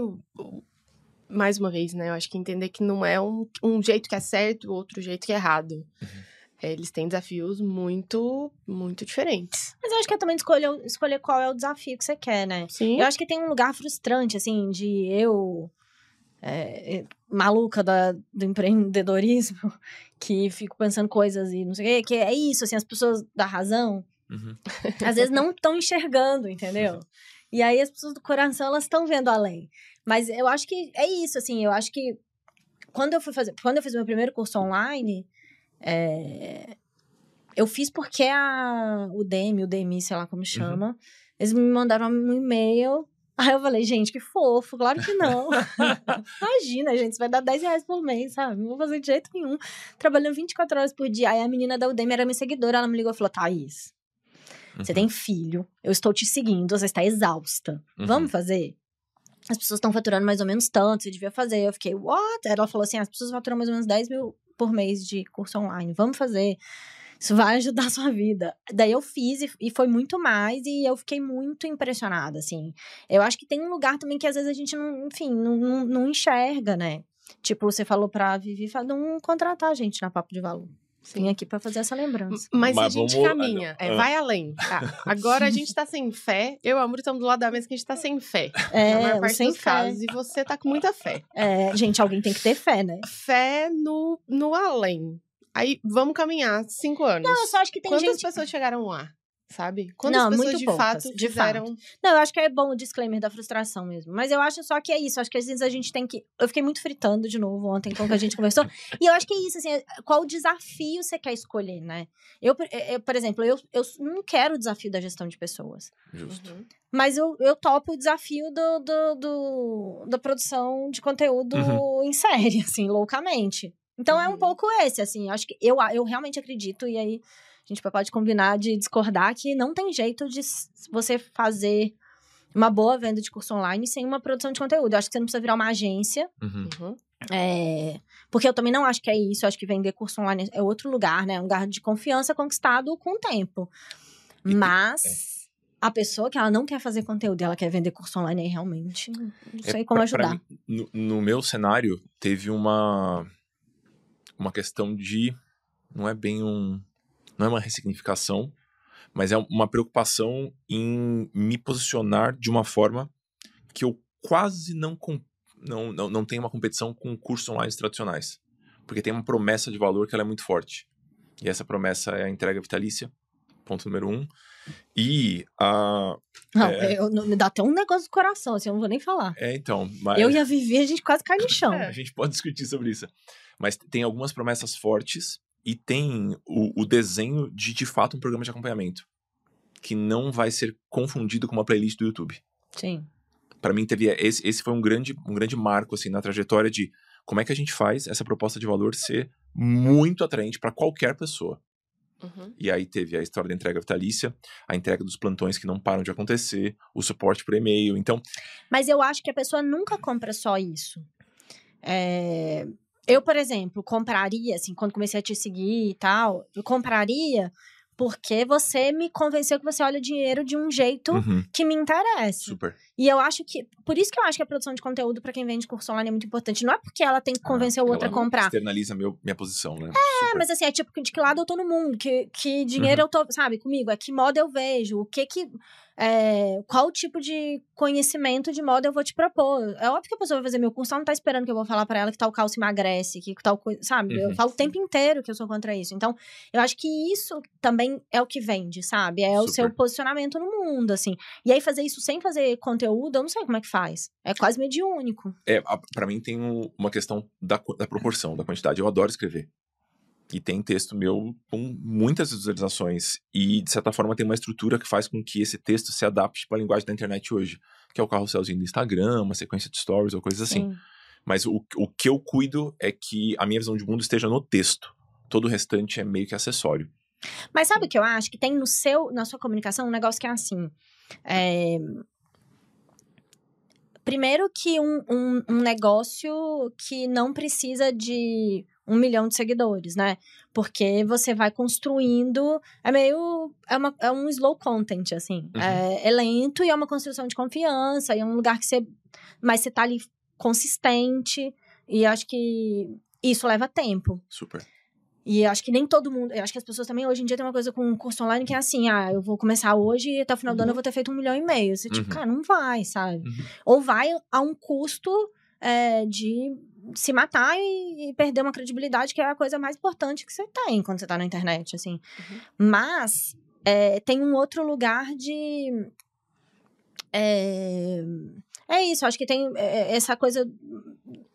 Mais uma vez, né? Eu acho que entender que não é um, um jeito que é certo, outro jeito que é errado. Uhum. É, eles têm desafios muito, muito diferentes. Mas eu acho que é também escolher, escolher qual é o desafio que você quer, né? Sim. Eu acho que tem um lugar frustrante, assim, de eu, é, é, maluca da, do empreendedorismo, que fico pensando coisas e não sei o quê, que é isso, assim, as pessoas da razão, Uhum. às vezes não estão enxergando, entendeu? E aí as pessoas do coração, elas estão vendo além. Mas eu acho que é isso, assim, eu acho que quando eu fui fazer, quando eu fiz meu primeiro curso online, é, eu fiz porque a, o DM, o DMI, sei lá como chama, eles me mandaram um e-mail. Aí eu falei, gente, que fofo, claro que não. Imagina, gente, isso vai dar 10 reais por mês, sabe? Não vou fazer de jeito nenhum. Trabalhando 24 horas por dia. Aí a menina da UDEM era minha seguidora, ela me ligou e falou: Thaís, você Uhum. tem filho, eu estou te seguindo, você está exausta. Uhum. Vamos fazer? As pessoas estão faturando mais ou menos tanto, você devia fazer. Eu fiquei, what? Ela falou assim: as pessoas faturam mais ou menos 10 mil por mês de curso online. Vamos fazer. Isso vai ajudar a sua vida. Daí eu fiz e, e foi muito mais, e eu fiquei muito impressionada, assim. Eu acho que tem um lugar também que às vezes a gente não, enfim, não, não, não enxerga, né? Tipo, você falou pra Vivi, não contratar a gente na Papo de Valor. Vim aqui pra fazer essa lembrança. Mas, Mas a gente vamos- caminha, é, ah. vai além. tá? Agora a gente tá sem fé. Eu e a Amor estamos do lado da mesa que a gente tá sem fé. na É, maior o parte sem dos fé. casos. E você tá com muita fé. É, gente, alguém tem que ter fé, né? Fé no, no além. Aí vamos caminhar cinco anos. Não, eu só acho que tem Quantas gente. pessoas chegaram lá? Sabe? Quantas Não, pessoas muito de poucas, fato de fizeram. Não, eu acho que é bom o disclaimer da frustração mesmo. Mas eu acho só que é isso. Acho que às vezes a gente tem que. Eu fiquei muito fritando de novo ontem com o que a gente conversou. E eu acho que é isso, assim, é- qual o desafio você quer escolher, né? Eu, eu, por exemplo, eu, eu não quero o desafio da gestão de pessoas. Justo. Uhum. Mas eu, eu topo o desafio do, do, do- da produção de conteúdo em série, assim, loucamente. Então é um Uhum. pouco esse, assim. Acho que eu, eu realmente acredito, e aí gente pode combinar de discordar que não tem jeito de você fazer uma boa venda de curso online sem uma produção de conteúdo. Eu acho que você não precisa virar uma agência. Uhum. Uhum. é, porque eu também não acho que é isso. Eu acho que vender curso online é outro lugar, né? É um lugar de confiança conquistado com o tempo. Mas a pessoa que ela não quer fazer conteúdo e ela quer vender curso online aí realmente não É, sei como pra- pra ajudar. mim, no, no meu cenário, teve uma, uma questão de. Não é bem um. Não é uma ressignificação, mas é uma preocupação em me posicionar de uma forma que eu quase não, com- não, não, não tenho uma competição com cursos online tradicionais. Porque tem uma promessa de valor que ela é muito forte. E essa promessa é a entrega vitalícia, ponto número um. E a. Não, É. eu, me dá até um negócio do coração, assim, eu não vou nem falar. É, então. Mas... Eu e a Vivi, a gente quase cai no chão. É. A gente pode discutir sobre isso. Mas tem algumas promessas fortes e tem o, o desenho de de fato um programa de acompanhamento que não vai ser confundido com uma playlist do YouTube. Sim. Para mim teve esse, esse foi um grande um grande marco assim na trajetória de como é que a gente faz essa proposta de valor ser muito atraente para qualquer pessoa. Uhum. E aí teve a história da entrega vitalícia, a entrega dos plantões que não param de acontecer, o suporte por e-mail. Então, Mas eu acho que a pessoa nunca compra só isso. É, Eu, por exemplo, compraria, assim, quando comecei a te seguir e tal, eu compraria porque você me convenceu que você olha o dinheiro de um jeito uhum, que me interessa. super. E eu acho que. Por isso que eu acho que a produção de conteúdo para quem vende curso online é muito importante. Não é porque ela tem que convencer o outro a comprar. Externaliza meu, minha posição, né? É, mas assim, é tipo, de que lado eu tô no mundo, que, que dinheiro eu tô, sabe, comigo, é que moda eu vejo, o que que. É, qual tipo de conhecimento de moda eu vou te propor. É óbvio que a pessoa vai fazer meu curso, ela não tá esperando que eu vou falar pra ela que tal calça emagrece, que tal coisa, sabe? Eu Uhum. falo o tempo inteiro que eu sou contra isso. Então, eu acho que isso também é o que vende, sabe? É o seu Super. posicionamento no mundo, assim. E aí, fazer isso sem fazer conteúdo, eu não sei como é que faz. É quase mediúnico. É, a- pra mim tem um- uma questão da, da proporção, da quantidade. Eu adoro escrever. E tem texto meu com muitas visualizações. E, de certa forma, tem uma estrutura que faz com que esse texto se adapte para a linguagem da internet hoje. Que é o carrosselzinho do Instagram, uma sequência de stories ou coisas assim. Sim. Mas o, o que eu cuido é que a minha visão de mundo esteja no texto. Todo o restante é meio que acessório. Mas sabe o que eu acho? Que tem no seu, na sua comunicação um negócio que é assim. é, Primeiro que um, um, um negócio que não precisa de um milhão de seguidores, né? Porque você vai construindo. É meio. É, uma, é um slow content, assim. Uhum. É, é lento e é uma construção de confiança. E é um lugar que você. Mas você tá ali consistente. E acho que isso leva tempo. Super. E acho que nem todo mundo. Eu acho que as pessoas também hoje em dia tem uma coisa com curso online que é assim: ah, eu vou começar hoje e até o final do ano eu vou ter feito um milhão e meio. Você, tipo, Uhum. cara, não vai, sabe? Uhum. Ou vai a um custo é, de se matar e, e perder uma credibilidade, que é a coisa mais importante que você tem quando você tá na internet, assim. Uhum. Mas é, tem um outro lugar de. É, é isso, acho que tem é, essa coisa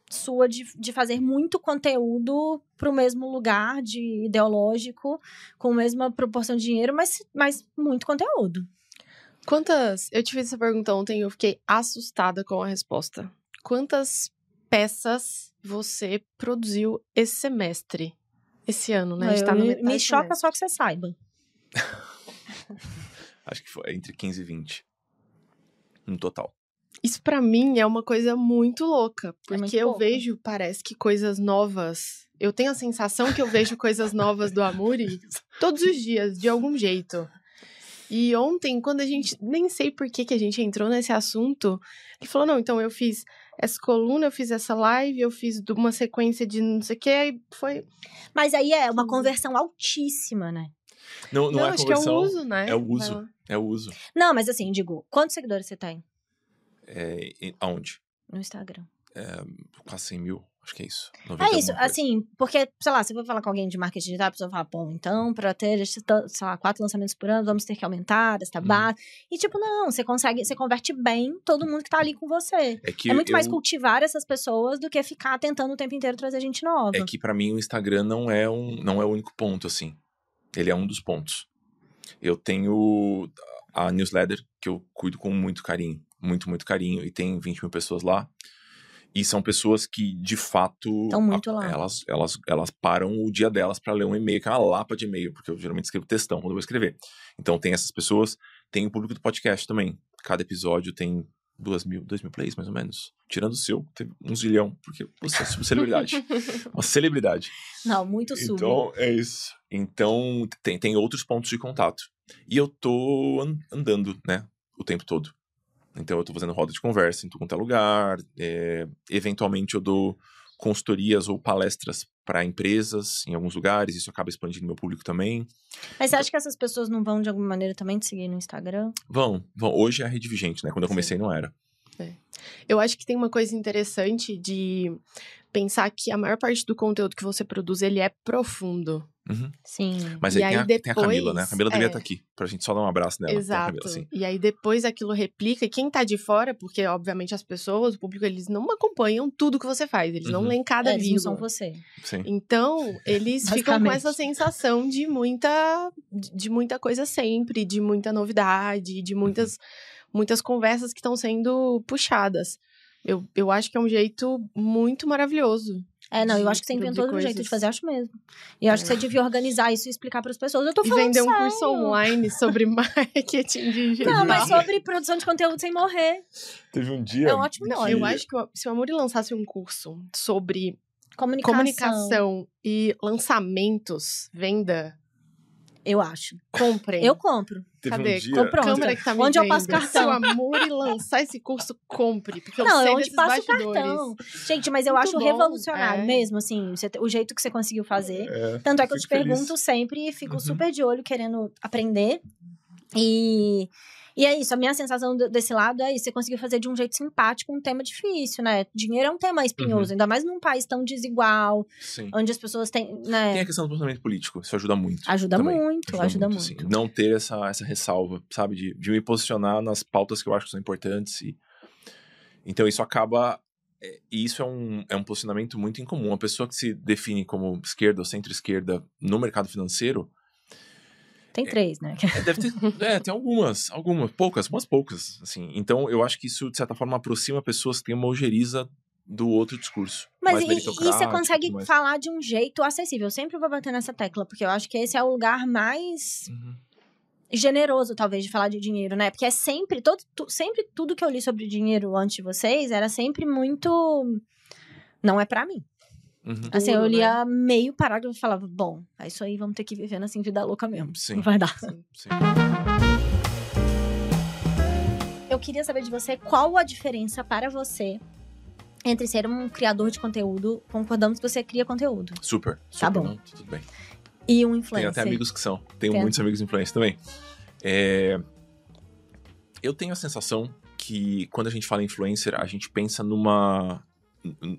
sua de, de fazer muito conteúdo pro mesmo lugar de ideológico, com a mesma proporção de dinheiro, mas, mas muito conteúdo. Quantas. Eu te fiz essa pergunta ontem e eu fiquei assustada com a resposta. Quantas peças você produziu esse semestre? Esse ano, né? Tá Eu- metade me do choca só que você saiba. Acho que foi entre 15 e 20. No total. Isso pra mim é uma coisa muito louca, porque muito eu vejo, parece que coisas novas. Eu tenho a sensação que eu vejo coisas novas do Amuri todos os dias, de algum jeito. E ontem, quando a gente. Nem sei por que, que a gente entrou nesse assunto, ele falou: não, então eu fiz essa coluna, eu fiz essa live, eu fiz uma sequência de não sei o que, aí foi. Mas aí é uma conversão altíssima, né? Não, não, é acho que é conversão. o uso, né? é o uso. É o uso. Não, mas assim, digo, quantos seguidores você tem É, aonde? no Instagram? Quase 100 mil. Acho que é isso. 90 É isso, assim, porque, sei lá, se eu for falar com alguém de marketing digital, a pessoa fala, bom, então, pra ter, sei lá, quatro lançamentos por ano, vamos ter que aumentar Uhum. base. E, tipo, não, você consegue, você converte bem todo mundo que tá ali com você. É que é muito eu, mais cultivar essas pessoas do que ficar tentando o tempo inteiro trazer gente nova. É que pra mim o Instagram não é um não é o único ponto assim. Ele é um dos pontos. Eu tenho a newsletter que eu cuido com muito carinho, muito muito carinho e tem 20 mil pessoas lá. E são pessoas que de fato a- lá. elas elas elas param o dia delas pra ler um e-mail, que é uma lapa de e-mail, porque eu geralmente escrevo textão quando eu vou escrever. Então tem essas pessoas, tem o público do podcast também. Cada episódio tem duas mil, dois mil plays, mais ou menos. Tirando o seu, teve um zilhão, porque você é uma celebridade. uma celebridade. Não, muito sub. Então, é isso. Então, tem, tem outros pontos de contato. E eu tô an- andando, né, o tempo todo. Então, eu tô fazendo roda de conversa em todo quanto é lugar. é, eventualmente, eu dou consultorias ou palestras para empresas em alguns lugares. Isso acaba expandindo meu público também. Mas você acha que essas pessoas não vão, de alguma maneira, também te seguir no Instagram? Vão, vão. Hoje é a rede vigente, né? Quando eu comecei, não era. Eu acho que tem uma coisa interessante de pensar que a maior parte do conteúdo que você produz, ele é profundo. Uhum. Sim. Mas E aí, tem, aí a, tem a Camila, né? A depois, Camila devia é. estar aqui, pra gente só dar um abraço nela. A Exato. Camila, sim. E aí depois aquilo replica, e quem tá de fora, porque obviamente as pessoas, o público, eles não acompanham tudo que você faz, eles não Uhum. leem cada É, eles não vírgula. são você. sim. Então, eles ficam com essa sensação de muita de de muita coisa sempre, de muita novidade, de muitas muitas conversas que estão sendo puxadas. Eu, eu acho que é um jeito muito maravilhoso. É, não, eu acho que você inventou um jeito de fazer, acho mesmo. E eu acho que você devia organizar isso e explicar para as pessoas. Eu tô E falando vender um sério. curso online sobre marketing digital. Não, mas sobre produção de conteúdo sem morrer. Teve um dia. É um ótimo Não, eu acho que se o Amori lançasse um curso sobre Comunicação. comunicação e lançamentos, venda, Eu acho. comprem. Eu compro. Teve Cadê? um dia. Comprou. Pronto. Câmera que tá me Onde eu passo cartão? Se o Amori lançar esse curso, compre. Porque eu não, sei é onde passa o bastidores. cartão. Gente, mas eu Muito acho bom, revolucionário é. mesmo, assim, o jeito que você conseguiu fazer. É, Tanto é que eu te feliz. pergunto sempre e fico Uhum. super de olho querendo aprender. E, e é isso, a minha sensação desse lado é isso. Você conseguiu fazer de um jeito simpático um tema difícil, né? Dinheiro é um tema Uhum. espinhoso, ainda mais num país tão desigual, Sim. onde as pessoas têm. Tem Né? a questão do posicionamento político. Isso ajuda muito. Ajuda também. muito, ajuda muito. assim. Não ter essa, essa ressalva, sabe? De, de me posicionar nas pautas que eu acho que são importantes. E... Então isso acaba. é, E isso é um, é um posicionamento muito incomum. Uma pessoa que se define como esquerda ou centro-esquerda no mercado financeiro, Tem três, né? é, deve ter. é, tem algumas, algumas, poucas, umas poucas. Assim. Então eu acho que isso, de certa forma, aproxima pessoas que têm uma ojeriza do outro discurso. Mas e, e você consegue mais- falar de um jeito acessível. Eu sempre vou bater nessa tecla, porque eu acho que esse é o lugar mais Uhum. generoso, talvez, de falar de dinheiro, né? Porque é sempre, todo, tu- sempre tudo que eu li sobre dinheiro antes de vocês era sempre muito. Não é pra mim. Uhum. Assim, eu Duro, né? lia meio parágrafo e falava, bom, é isso aí, vamos ter que vivendo assim, vida louca mesmo. Sim. Não vai dar. Sim. Eu queria saber de você qual a diferença para você entre ser um criador de conteúdo, concordamos que você cria conteúdo, Super. super Tá bom. não, tudo bem. e um Tenho influencer. até amigos que são. Tenho Tem. muitos amigos influentes também. É, Eu tenho a sensação que quando a gente fala influencer, a gente pensa numa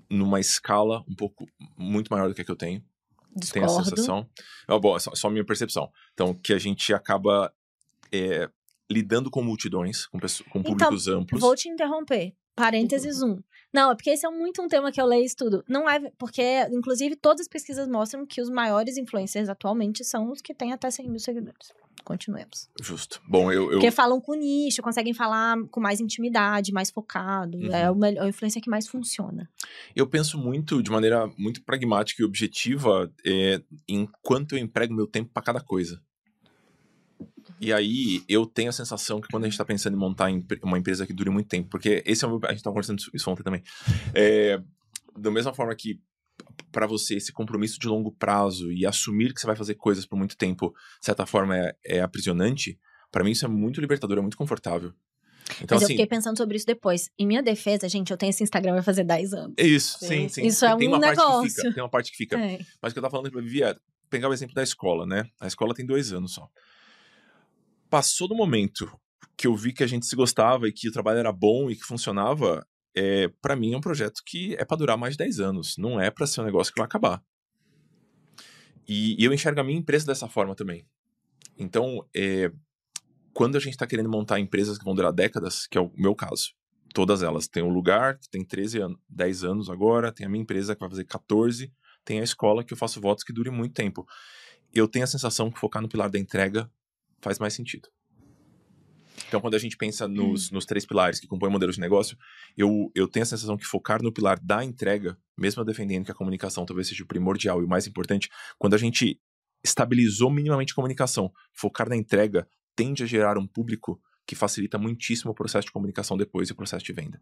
numa escala um pouco muito maior do que a que eu tenho. Tenho essa Discordo. sensação. É, bom, é só, só minha percepção. Então, que a gente acaba é, lidando com multidões, com, pessoas, com Então, públicos amplos. Vou te interromper. Parênteses um. Não, é porque esse é muito um tema que eu leio e estudo. Não é, porque, inclusive, todas as pesquisas mostram que os maiores influencers atualmente são os que têm até 100 mil seguidores. Continuemos. Justo. Bom, eu, eu Porque falam com nicho, conseguem falar com mais intimidade, mais focado. Uhum. É melhor, o influencer que mais funciona. Eu penso muito, de maneira muito pragmática e objetiva, é, em quanto eu emprego meu tempo para cada coisa. E aí, eu tenho a sensação que quando a gente está pensando em montar uma empresa que dure muito tempo, porque esse é o meu, a gente estava conversando isso ontem também, é, da mesma forma que para você esse compromisso de longo prazo e assumir que você vai fazer coisas por muito tempo, de certa forma é, é aprisionante, para mim isso é muito libertador, é muito confortável. Então, Mas eu assim, fiquei pensando sobre isso depois. Em minha defesa, gente, eu tenho esse Instagram vai fazer 10 anos. é isso, Sim. sim, sim. Isso é tem um uma parte que negócio. fica, tem uma parte que fica. É. Mas o que eu tava falando pra Vivi é pegar o exemplo da escola, né? A escola tem dois anos só. Passou do momento que eu vi que a gente se gostava e que o trabalho era bom e que funcionava, é, para mim é um projeto que é pra durar mais de 10 anos. Não é pra ser um negócio que vai acabar. E, e eu enxergo a minha empresa dessa forma também. Então, é, quando a gente tá querendo montar empresas que vão durar décadas, que é o meu caso, todas elas. Tem um lugar que tem 13 anos, 10 anos agora, tem a minha empresa que vai fazer 14, tem a escola que eu faço votos que dure muito tempo. Eu tenho a sensação que focar no pilar da entrega faz mais sentido. Então, quando a gente pensa nos, nos três pilares que compõem o modelo de negócio, eu, eu tenho a sensação que focar no pilar da entrega, mesmo defendendo que a comunicação talvez seja o primordial e o mais importante, quando a gente estabilizou minimamente a comunicação, focar na entrega tende a gerar um público que facilita muitíssimo o processo de comunicação depois e o processo de venda.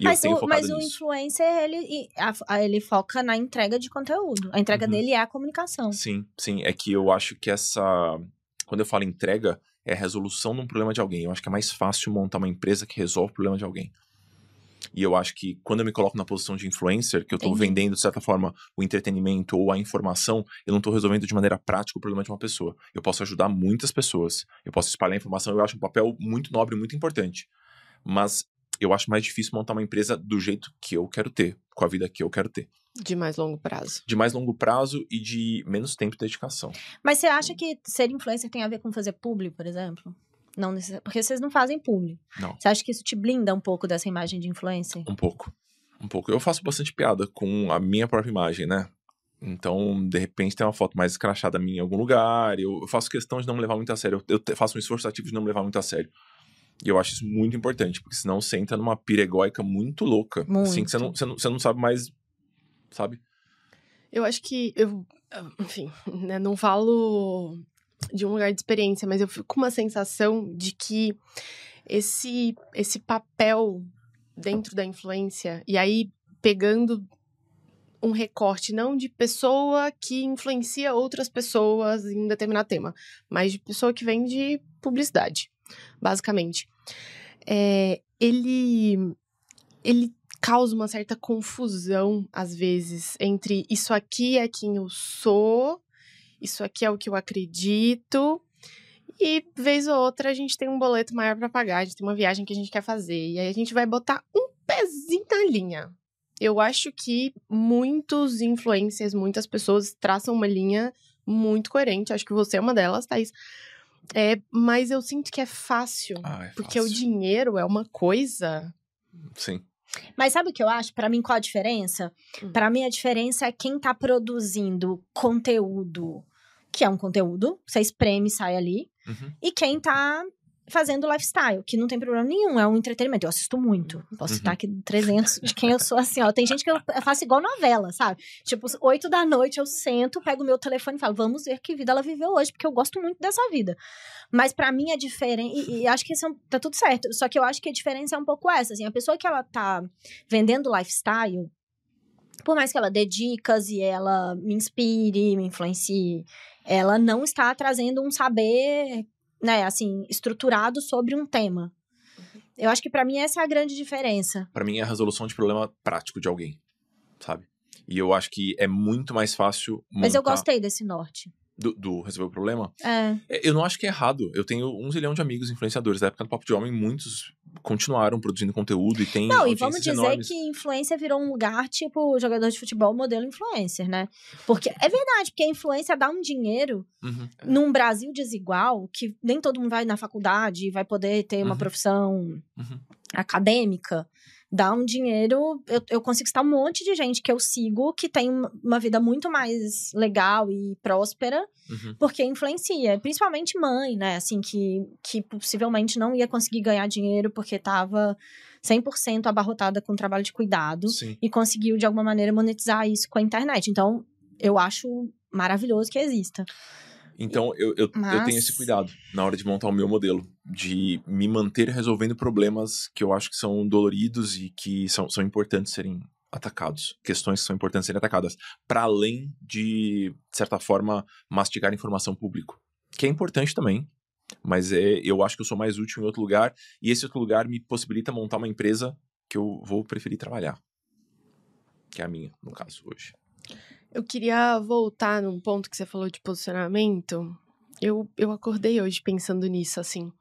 E Mas, o, mas o influencer, ele, ele foca na entrega de conteúdo. A entrega Uhum. dele é a comunicação. Sim, sim. É que eu acho que essa. Quando eu falo entrega, é a resolução de um problema de alguém. Eu acho que é mais fácil montar uma empresa que resolve o problema de alguém. E eu acho que quando eu me coloco na posição de influencer, que eu estou vendendo, de certa forma, o entretenimento ou a informação, eu não estou resolvendo de maneira prática o problema de uma pessoa. Eu posso ajudar muitas pessoas. Eu posso espalhar informação. Eu acho um papel muito nobre, muito importante. Mas eu acho mais difícil montar uma empresa do jeito que eu quero ter, com a vida que eu quero ter. De mais longo prazo. De mais longo prazo e de menos tempo e dedicação. Mas você acha que ser influencer tem a ver com fazer publi, por exemplo? Não necessariamente. Porque vocês não fazem publi. Não. Você acha que isso te blinda um pouco dessa imagem de influencer? Um pouco. Um pouco. Eu faço bastante piada com a minha própria imagem, né? Então, de repente, tem uma foto mais escrachada minha em algum lugar. Eu faço questão de não me levar muito a sério. Eu, faço um esforço ativo de não me levar muito a sério. E eu acho isso muito importante, porque senão você entra numa piregóica muito louca. Muito. Assim, que você não, você, não, você não sabe mais. Sabe? Eu acho que eu, enfim, né, não falo de um lugar de experiência, mas eu fico com uma sensação de que esse esse papel dentro da influência e aí pegando um recorte não de pessoa que influencia outras pessoas em um determinado tema, mas de pessoa que vem de publicidade, basicamente. É, ele ele causa uma certa confusão às vezes entre isso aqui é quem eu sou, isso aqui é o que eu acredito. E vez ou outra a gente tem um boleto maior para pagar, a gente tem uma viagem que a gente quer fazer e aí a gente vai botar um pezinho na linha. Eu acho que muitos influencers, muitas pessoas traçam uma linha muito coerente. Acho que você é uma delas, Thaís. É, mas eu sinto que é fácil. Ah, é porque o fácil. dinheiro é uma coisa. Sim. Mas sabe o que eu acho? Pra mim, qual a diferença? Hum. Pra mim, a diferença é quem tá produzindo conteúdo, que é um conteúdo, você espreme e sai ali, Uhum. e quem tá fazendo lifestyle, que não tem problema nenhum, é um entretenimento. Eu assisto muito. Posso Uhum. citar aqui 300 de quem eu sou assim, ó. Tem gente que eu faço igual novela, sabe? Tipo, 8 da noite eu sento, pego o meu telefone e falo, vamos ver que vida ela viveu hoje, porque eu gosto muito dessa vida. Mas pra mim é diferente, e, e acho que isso é um- tá tudo certo. Só que eu acho que a diferença é um pouco essa, assim, a pessoa que ela tá vendendo lifestyle, por mais que ela dê dicas e ela me inspire, me influencie, ela não está trazendo um saber, né, assim, estruturado sobre um tema. Eu acho que pra mim essa é a grande diferença. Pra mim é a resolução de problema prático de alguém, sabe? E eu acho que é muito mais fácil Mas eu montar- gostei desse norte. Do, do resolver o problema. É. É, Eu não acho que é errado. Eu tenho um zilhão de amigos influenciadores. Da época do Papo de Homem, muitos continuaram produzindo conteúdo e tem Não, e vamos dizer enormes. que influência virou um lugar tipo jogador de futebol modelo influencer, né? Porque é verdade, porque a influência dá um dinheiro Uhum. num Brasil desigual, que nem todo mundo vai na faculdade e vai poder ter uma Uhum. profissão Uhum. acadêmica. Dá um dinheiro. Eu, eu consigo citar um monte de gente que eu sigo que tem uma- vida muito mais legal e próspera Uhum. porque influencia, principalmente mãe, né? Assim, que, que possivelmente não ia conseguir ganhar dinheiro porque estava 100% abarrotada com trabalho de cuidado Sim. e conseguiu, de alguma maneira, monetizar isso com a internet. Então, eu acho maravilhoso que exista. Então, eu, eu, eu Mas- tenho esse cuidado na hora de montar o meu modelo. De me manter resolvendo problemas que eu acho que são doloridos e que são, são importantes serem atacados. Questões que são importantes serem atacadas. Para além de, de certa forma, mastigar informação público. Que é importante também. Mas é, eu acho que eu sou mais útil em outro lugar. E esse outro lugar me possibilita montar uma empresa que eu vou preferir trabalhar. Que é a minha, no caso, hoje. Eu queria voltar num ponto que você falou de posicionamento. Eu, eu acordei hoje pensando nisso, assim.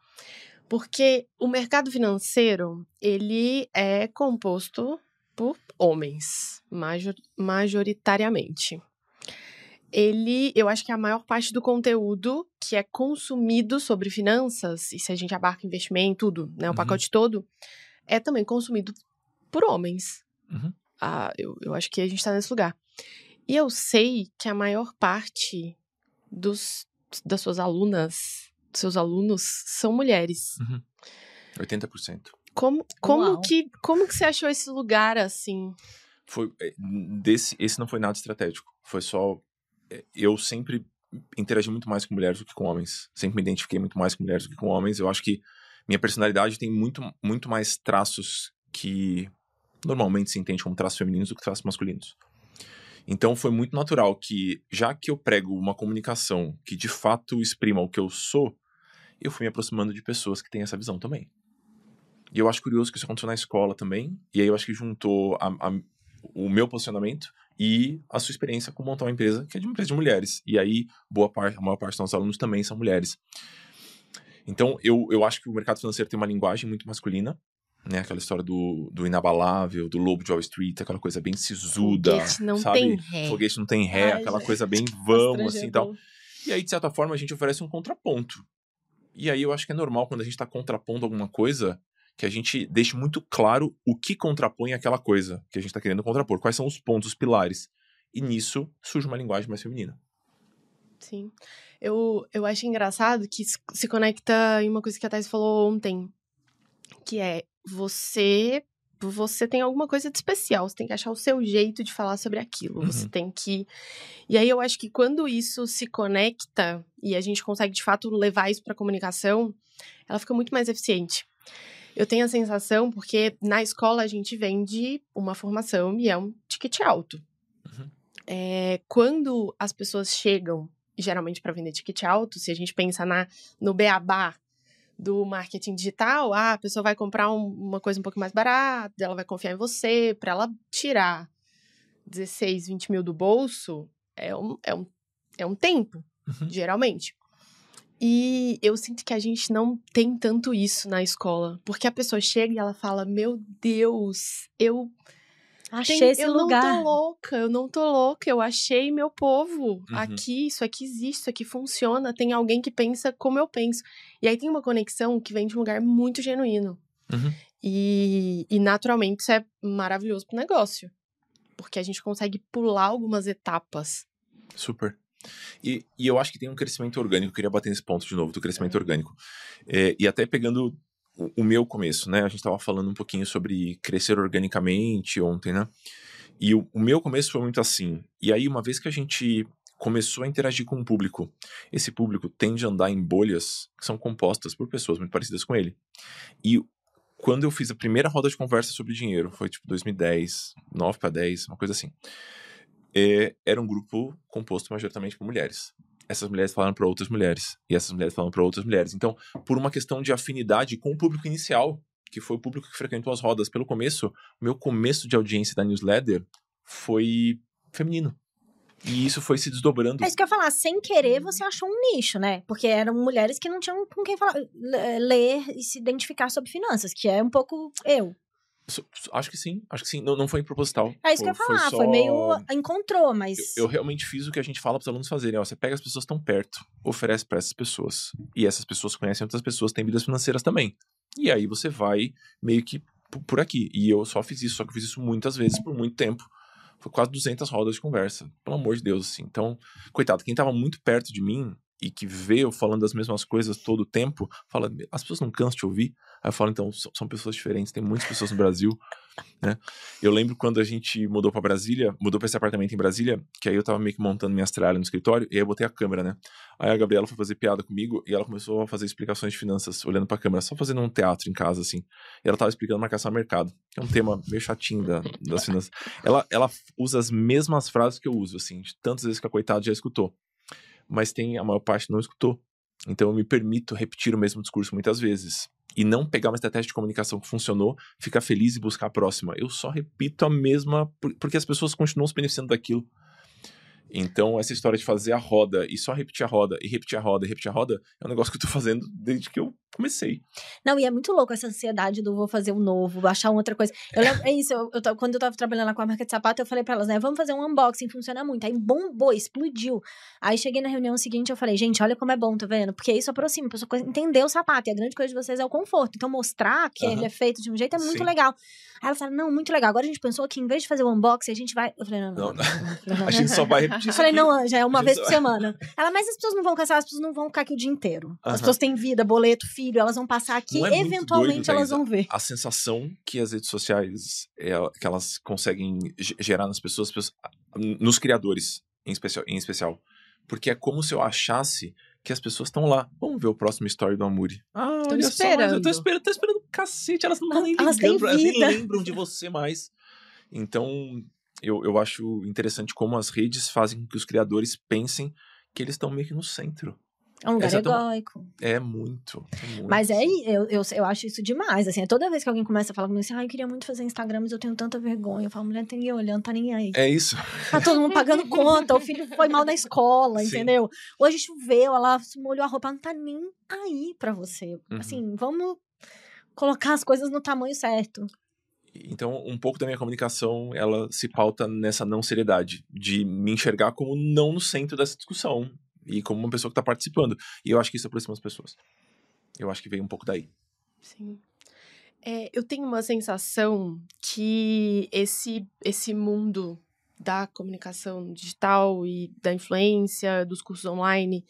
Porque o mercado financeiro, ele é composto por homens, major, majoritariamente. Ele, eu acho que a maior parte do conteúdo que é consumido sobre finanças, e se a gente abarca investimento, tudo, né, o Uhum. pacote todo, é também consumido por homens. Uhum. Ah, eu, eu acho que a gente tá nesse lugar. E eu sei que a maior parte dos, das suas alunas, dos seus alunos, são mulheres. 80%. Como, como, Uau. que, como que você achou esse lugar assim? foi é, desse esse não foi nada estratégico foi só é, eu sempre interagi muito mais com mulheres do que com homens sempre me identifiquei muito mais com mulheres do que com homens eu acho que minha personalidade tem muito muito mais traços que normalmente se entende como traços femininos do que traços masculinos então foi muito natural que já que eu prego uma comunicação que de fato exprima o que eu sou eu fui me aproximando de pessoas que têm essa visão também e eu acho curioso que isso aconteceu na escola também. E aí eu acho que juntou a- a- o meu posicionamento e a sua experiência com montar uma empresa que é de uma empresa de mulheres. E aí, boa parte, a maior parte dos nossos alunos também são mulheres. Então, eu, eu acho que o mercado financeiro tem uma linguagem muito masculina. Né? Aquela história do, do inabalável, do lobo de Wall Street, aquela coisa bem sisuda, Foguete não sabe? tem ré. Foguete não tem ré, Ai, aquela gente. coisa bem vamos, assim, e tal. E aí, de certa forma, a gente oferece um contraponto. E aí eu acho que é normal quando a gente está contrapondo alguma coisa que a gente deixe muito claro o que contrapõe aquela coisa que a gente está querendo contrapor. Quais são os pontos, os pilares. E nisso surge uma linguagem mais feminina. Sim. Eu, eu acho engraçado que se conecta em uma coisa que a Thais falou ontem, que é você você tem alguma coisa de especial, você tem que achar o seu jeito de falar sobre aquilo. Uhum. Você tem que. E aí eu acho que quando isso se conecta e a gente consegue de fato levar isso para comunicação, ela fica muito mais eficiente. Eu tenho a sensação, porque na escola a gente vende uma formação e é um ticket alto. Uhum. É, quando as pessoas chegam, geralmente para vender ticket alto, se a gente pensa na, no beabá do marketing digital, ah, a pessoa vai comprar um- uma coisa um pouco mais barata, ela vai confiar em você, para ela tirar 16, 20 mil do bolso, é um, é um, é um tempo, Uhum. geralmente. E eu sinto que a gente não tem tanto isso na escola. Porque a pessoa chega e ela fala: Meu Deus, eu Achei tem- esse eu lugar. não tô louca, eu não tô louca, eu achei meu povo Uhum. aqui, isso aqui existe, isso aqui funciona, tem alguém que pensa como eu penso. E aí tem uma conexão que vem de um lugar muito genuíno. Uhum. E, e naturalmente isso é maravilhoso pro negócio. Porque a gente consegue pular algumas etapas. Super. E, e eu acho que tem um crescimento orgânico, eu queria bater nesse ponto de novo, do crescimento orgânico. É, e até pegando o, meu começo, né? A gente estava falando um pouquinho sobre crescer organicamente ontem, né? E o, o meu começo foi muito assim. E aí, uma vez que a gente começou a interagir com o público, esse público tende a andar em bolhas que são compostas por pessoas muito parecidas com ele. E quando eu fiz a primeira roda de conversa sobre dinheiro, foi tipo 2010, 9 para 10, uma coisa assim é, era um grupo composto majoritariamente por mulheres. Essas mulheres falaram para outras mulheres. E essas mulheres falaram para outras mulheres. Então, por uma questão de afinidade com o público inicial, que foi o público que frequentou as rodas pelo começo, o meu começo de audiência da newsletter foi feminino. E isso foi se desdobrando. É isso que eu ia falar, sem querer você achou um nicho, né? Porque eram mulheres que não tinham com quem falar, ler e se identificar sobre finanças, que é um pouco eu. Acho que sim, acho que sim. Não, não foi proposital. É isso que eu ia falar, foi, só- meio encontrou, mas Eu, eu realmente fiz o que a gente fala para os alunos fazerem. Ó, você pega as pessoas estão perto, oferece para essas pessoas. E essas pessoas conhecem outras pessoas, têm vidas financeiras também. E aí você vai meio que por aqui. E eu só fiz isso, só que eu fiz isso muitas vezes, por muito tempo. Foi quase 200 rodas de conversa. Pelo amor de Deus, assim. Então, coitado, quem tava muito perto de mim e que vê eu falando as mesmas coisas todo o tempo, fala, as pessoas não cansam de ouvir. Aí eu falo, então, são são pessoas diferentes, tem muitas pessoas no Brasil, né? Eu lembro quando a gente mudou para Brasília, mudou para esse apartamento em Brasília, que aí eu tava meio que montando minhas tralhas no escritório, e aí eu botei a câmera, né? Aí a Gabriela foi fazer piada comigo e ela começou a fazer explicações de finanças, olhando pra câmera, só fazendo um teatro em casa, assim. E ela tava explicando marcação a mercado, que é um tema meio chatinho da, das finanças. Ela, ela usa as mesmas frases que eu uso, assim, de tantas vezes que a coitada já escutou. Mas tem a maior parte não escutou. Então eu me permito repetir o mesmo discurso muitas vezes. E não pegar uma estratégia de comunicação que funcionou, ficar feliz e buscar a próxima. Eu só repito a mesma, por- porque as pessoas continuam se beneficiando daquilo. Então, essa história de fazer a roda e só repetir a roda, e repetir a roda, e repetir a roda, é um negócio que eu tô fazendo desde que eu comecei. Não, e é muito louco essa ansiedade do vou fazer um novo, vou achar uma outra coisa. Eu lembro, é isso, eu, eu quando eu tava trabalhando lá com a marca de sapato, eu falei pra elas, né, vamos fazer um unboxing, funciona muito. Aí bombou, explodiu. Aí cheguei na reunião seguinte, eu falei, gente, olha como é bom, tá vendo? Porque isso aproxima, a pessoa entender o sapato, e a grande coisa de vocês é o conforto. Então, mostrar que ele é feito de um jeito é muito Sim. legal. Aí ela falou, não, muito legal. Agora a gente pensou que em vez de fazer o unboxing, a gente vai... Eu falei, não, não. Não, não, não, não, A gente só vai repetir eu falei, não, Anja, é uma vez só- por semana. Ela, mas as pessoas não vão cansar, as pessoas não vão ficar aqui o dia inteiro. As pessoas têm vida, boleto, filho, elas vão passar aqui, é eventualmente doido, elas vão ver. a sensação que as redes sociais é, que elas conseguem ge- gerar nas pessoas, nos criadores em especial, em especial. Porque é como se eu achasse que as pessoas estão lá. Vamos ver o próximo story do Amuri. Ah, Tão olha só, mas eu esperando. tô esperando, tô esperando cacete, elas não estão nem Elas têm ligando, elas nem lembram de você mais. Então, eu, eu acho interessante como as redes fazem com que os criadores pensem que eles estão meio que no centro. É um lugar Essa é tão-. É muito. é muito. Mas é, eu, eu, eu acho isso demais, assim, toda vez que alguém começa a falar comigo assim, ah, eu queria muito fazer Instagram, mas eu tenho tanta vergonha. Eu falo, mulher, não tem ninguém olhando, tá nem aí. É isso. Tá todo mundo pagando conta, o filho foi mal na escola, Sim. entendeu? Hoje choveu, ela molhou a roupa, ela não tá nem aí pra você. Uhum. Assim, vamos colocar as coisas no tamanho certo. Então, um pouco da minha comunicação, ela se pauta nessa não seriedade, de me enxergar como não no centro dessa discussão e como uma pessoa que está participando. E eu acho que isso aproxima as pessoas. Eu acho que veio um pouco daí. Sim. É, eu tenho uma sensação que esse, esse mundo da comunicação digital e da influência, dos cursos online,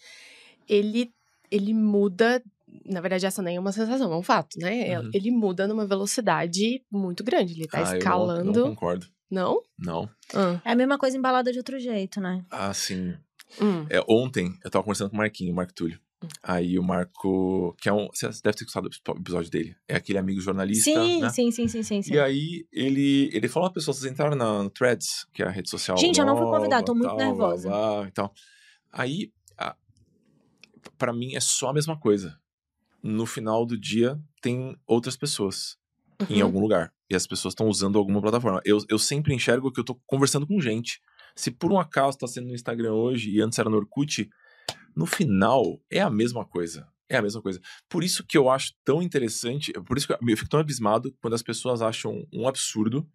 ele, ele muda. Na verdade, essa nem é uma sensação, é um fato, né? Uhum. Ele muda numa velocidade muito grande. Ele tá Ah, não- escalando. Eu não, concordo. Não? Não. Ah. É a mesma coisa embalada de outro jeito, né? Ah, sim. Hum. É, ontem eu tava conversando com o Marquinho, o Marco Túlio. Aí o Marco, que é um. Você deve ter escutado o episódio dele. É aquele amigo jornalista. Sim, né? sim, sim, sim, sim, sim. E aí ele, ele falou, pessoas, vocês entraram na no Threads, que é a rede social. Gente, eu não fui nova, convidada, tô muito tal, nervosa. blá, blá, e tal. Aí, a, pra mim é só a mesma coisa. No final do dia, tem outras pessoas em Uhum. algum lugar. E as pessoas estão usando alguma plataforma. Eu, eu sempre enxergo que eu tô conversando com gente. Se por um acaso tá sendo no Instagram hoje e antes era no Orkut, no final é a mesma coisa. É a mesma coisa. Por isso que eu acho tão interessante, por isso que eu eu fico tão abismado quando as pessoas acham um absurdo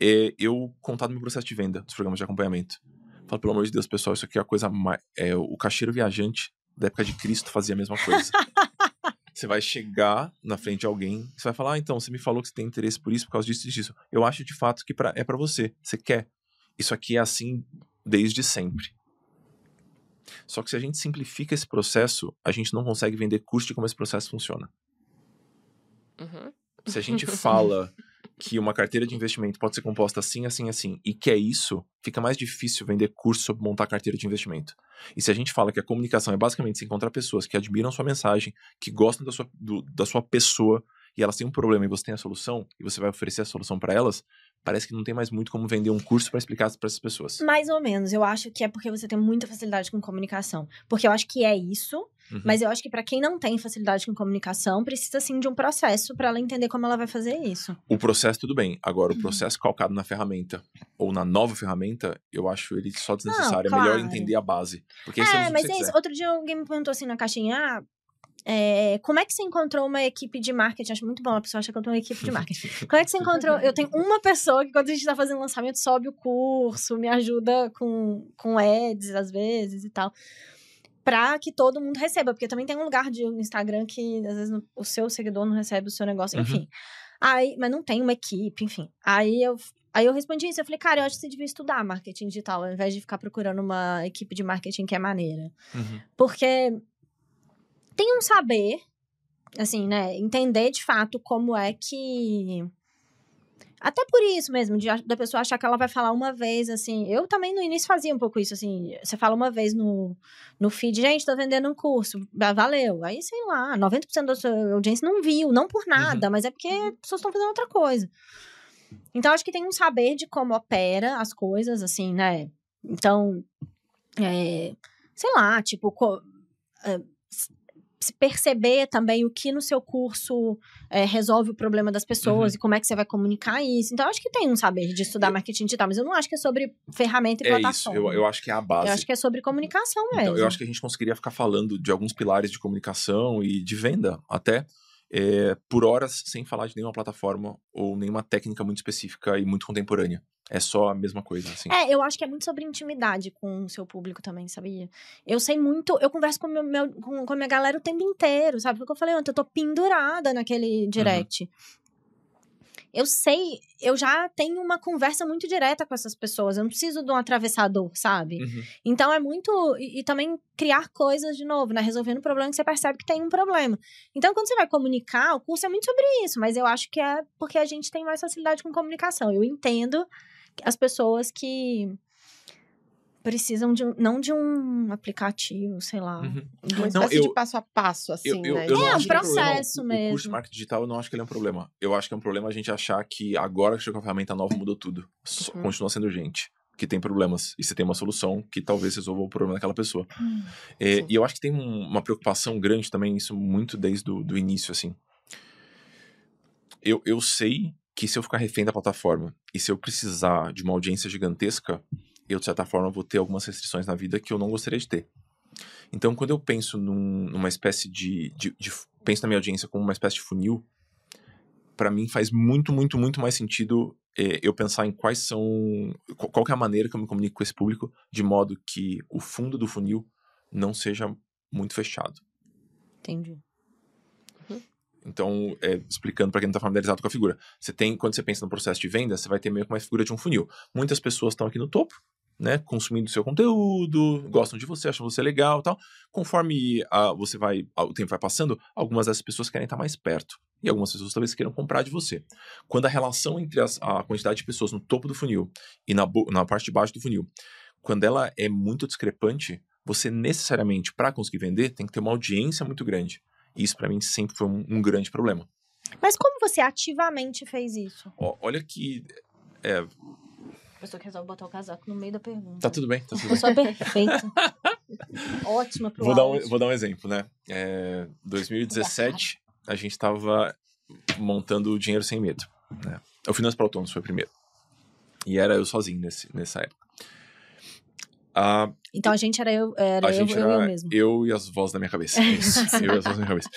é, eu contar do meu processo de venda dos programas de acompanhamento. Falo, pelo amor de Deus, pessoal, isso aqui é a coisa mais. É, o caixeiro viajante da época de Cristo fazia a mesma coisa. Você vai chegar na frente de alguém, você vai falar, ah, então, você me falou que você tem interesse por isso, por causa disso e disso. Eu acho de fato que pra, é pra você. Você quer. Isso aqui é assim desde sempre. Só que se a gente simplifica esse processo, a gente não consegue vender curso de como esse processo funciona. Uhum. Se a gente fala que uma carteira de investimento pode ser composta assim, assim, assim, e que é isso, fica mais difícil vender curso sobre montar carteira de investimento. E se a gente fala que a comunicação é basicamente se encontrar pessoas que admiram sua mensagem, que gostam da sua, do- da sua pessoa, e elas têm um problema e você tem a solução, e você vai oferecer a solução para elas, parece que não tem mais muito como vender um curso para explicar para essas pessoas. Mais ou menos. Eu acho que é porque você tem muita facilidade com comunicação. Porque eu acho que é isso, Uhum. mas eu acho que pra quem não tem facilidade com comunicação, precisa sim de um processo pra ela entender como ela vai fazer isso. O processo, tudo bem. Agora, Uhum. o processo calcado na ferramenta ou na nova ferramenta, eu acho ele só desnecessário. Não, é melhor claro. entender a base. Porque É, que mas é isso. quiser. Outro dia alguém me perguntou assim na caixinha, ah, é, como é que você encontrou uma equipe de marketing? Acho muito bom a pessoa acha que eu tenho uma equipe de marketing. como é que você encontrou? Eu tenho uma pessoa que quando a gente tá fazendo lançamento sobe o curso, me ajuda com, com ads às vezes e tal. Pra que todo mundo receba, porque também tem um lugar de Instagram que às vezes o seu seguidor não recebe o seu negócio, Uhum. enfim. Aí, mas não tem uma equipe, enfim. Aí eu Aí eu respondi isso, eu falei, cara, eu acho que você devia estudar marketing digital, ao invés de ficar procurando uma equipe de marketing que é maneira. Uhum. Porque tem um saber, assim, né? Entender de fato como é que. Até por isso mesmo, de, da pessoa achar que ela vai falar uma vez, assim. Eu também no início fazia um pouco isso, assim. Você fala uma vez no, no feed, gente, tô vendendo um curso, valeu. Aí, sei lá, 90% da sua audiência não viu, não por nada, mas é porque as pessoas estão fazendo outra coisa. Então, acho que tem um saber de como opera as coisas, assim, né? Então, é, sei lá, tipo, co- é, perceber também o que no seu curso é, resolve o problema das pessoas e como é que você vai comunicar isso. Então, eu acho que tem um saber de estudar marketing digital, mas eu não acho que é sobre ferramenta e É isso, plataforma. eu, eu acho que é a base. Eu acho que é sobre comunicação mesmo. Então, eu acho que a gente conseguiria ficar falando de alguns pilares de comunicação e de venda, até, é, por horas, sem falar de nenhuma plataforma ou nenhuma técnica muito específica e muito contemporânea. É só a mesma coisa, assim. É, eu acho que é muito sobre intimidade com o seu público também, sabia? Eu sei muito, eu converso com, meu, meu- com, com a minha galera o tempo inteiro, sabe? Porque eu falei ontem, eu tô pendurada naquele direct. Eu sei, eu já tenho uma conversa muito direta com essas pessoas, eu não preciso de um atravessador, sabe? Uhum. Então é muito. E, e também criar coisas de novo, né? Resolvendo um problema que você percebe que tem um problema. Então, quando você vai comunicar, o curso é muito sobre isso, mas eu acho que é porque a gente tem mais facilidade com comunicação. Eu entendo as pessoas que precisam de um, não de um aplicativo, sei lá. Uhum. Uma Não, espécie eu- de passo a passo, assim, Eu, eu, né? eu não É, um acho que problema. processo O- O mesmo. curso de marketing digital, eu não acho que ele é um problema. Eu acho que é um problema a gente achar que agora que chegou a ferramenta nova mudou tudo. Uhum. Continua sendo gente que tem problemas. E você tem uma solução que talvez resolva o problema daquela pessoa. Hum. É, e eu acho que tem um- uma preocupação grande também, isso muito desde o do início, assim. Eu, eu sei que se eu ficar refém da plataforma e se eu precisar de uma audiência gigantesca, eu, de certa forma, vou ter algumas restrições na vida que eu não gostaria de ter. Então, quando eu penso num- numa espécie de, de- de- Penso na minha audiência como uma espécie de funil, para mim faz muito, muito, muito mais sentido é, eu pensar em quais são. Qual é a maneira que eu me comunico com esse público, de modo que o fundo do funil não seja muito fechado. Entendi. Então, é, explicando para quem não está familiarizado com a figura, você tem, quando você pensa no processo de venda, você vai ter meio que uma figura de um funil. Muitas pessoas estão aqui no topo, né, consumindo seu conteúdo, gostam de você, acham você legal, tal. Conforme a, você vai, o tempo vai passando, algumas dessas pessoas querem estar mais perto e algumas pessoas talvez queiram comprar de você. Quando a relação entre as, a quantidade de pessoas no topo do funil e na, na parte de baixo do funil, quando ela é muito discrepante, você necessariamente, para conseguir vender, tem que ter uma audiência muito grande. Isso para mim sempre foi um, um, grande problema. Mas como você ativamente fez isso? Ó, olha que. É... A pessoa que resolve botar o casaco no meio da pergunta. Tá tudo bem, tá tudo bem. Pessoa perfeita. Ótima pro vou dar, um, vou dar um exemplo, né? É, 2017, a gente estava montando o Dinheiro Sem Medo. Né? O Finanças para Autônomos foi primeiro. E era eu sozinho nesse, nessa época. Ah, então a gente era eu, era a eu, gente eu, era eu mesmo. Eu e as vozes da minha cabeça. Isso. eu e as vozes da minha cabeça.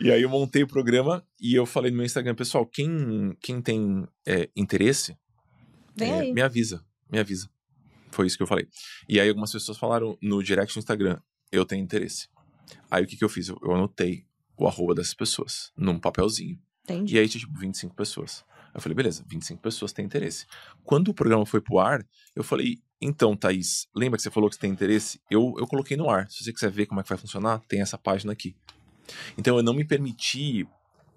E aí eu montei o programa e eu falei no meu Instagram, pessoal, quem, quem tem é, interesse, é, me avisa, me avisa. Foi isso que eu falei. E aí algumas pessoas falaram no direct do Instagram, eu tenho interesse. Aí o que, que eu fiz? Eu, eu anotei o arroba dessas pessoas num papelzinho. Entendi. E aí tinha tipo 25 pessoas. Eu falei, beleza, 25 pessoas têm interesse. Quando o programa foi pro ar, eu falei, então, Thaís, lembra que você falou que você tem interesse? Eu, eu coloquei no ar. Se você quiser ver como é que vai funcionar, tem essa página aqui. Então, eu não me permiti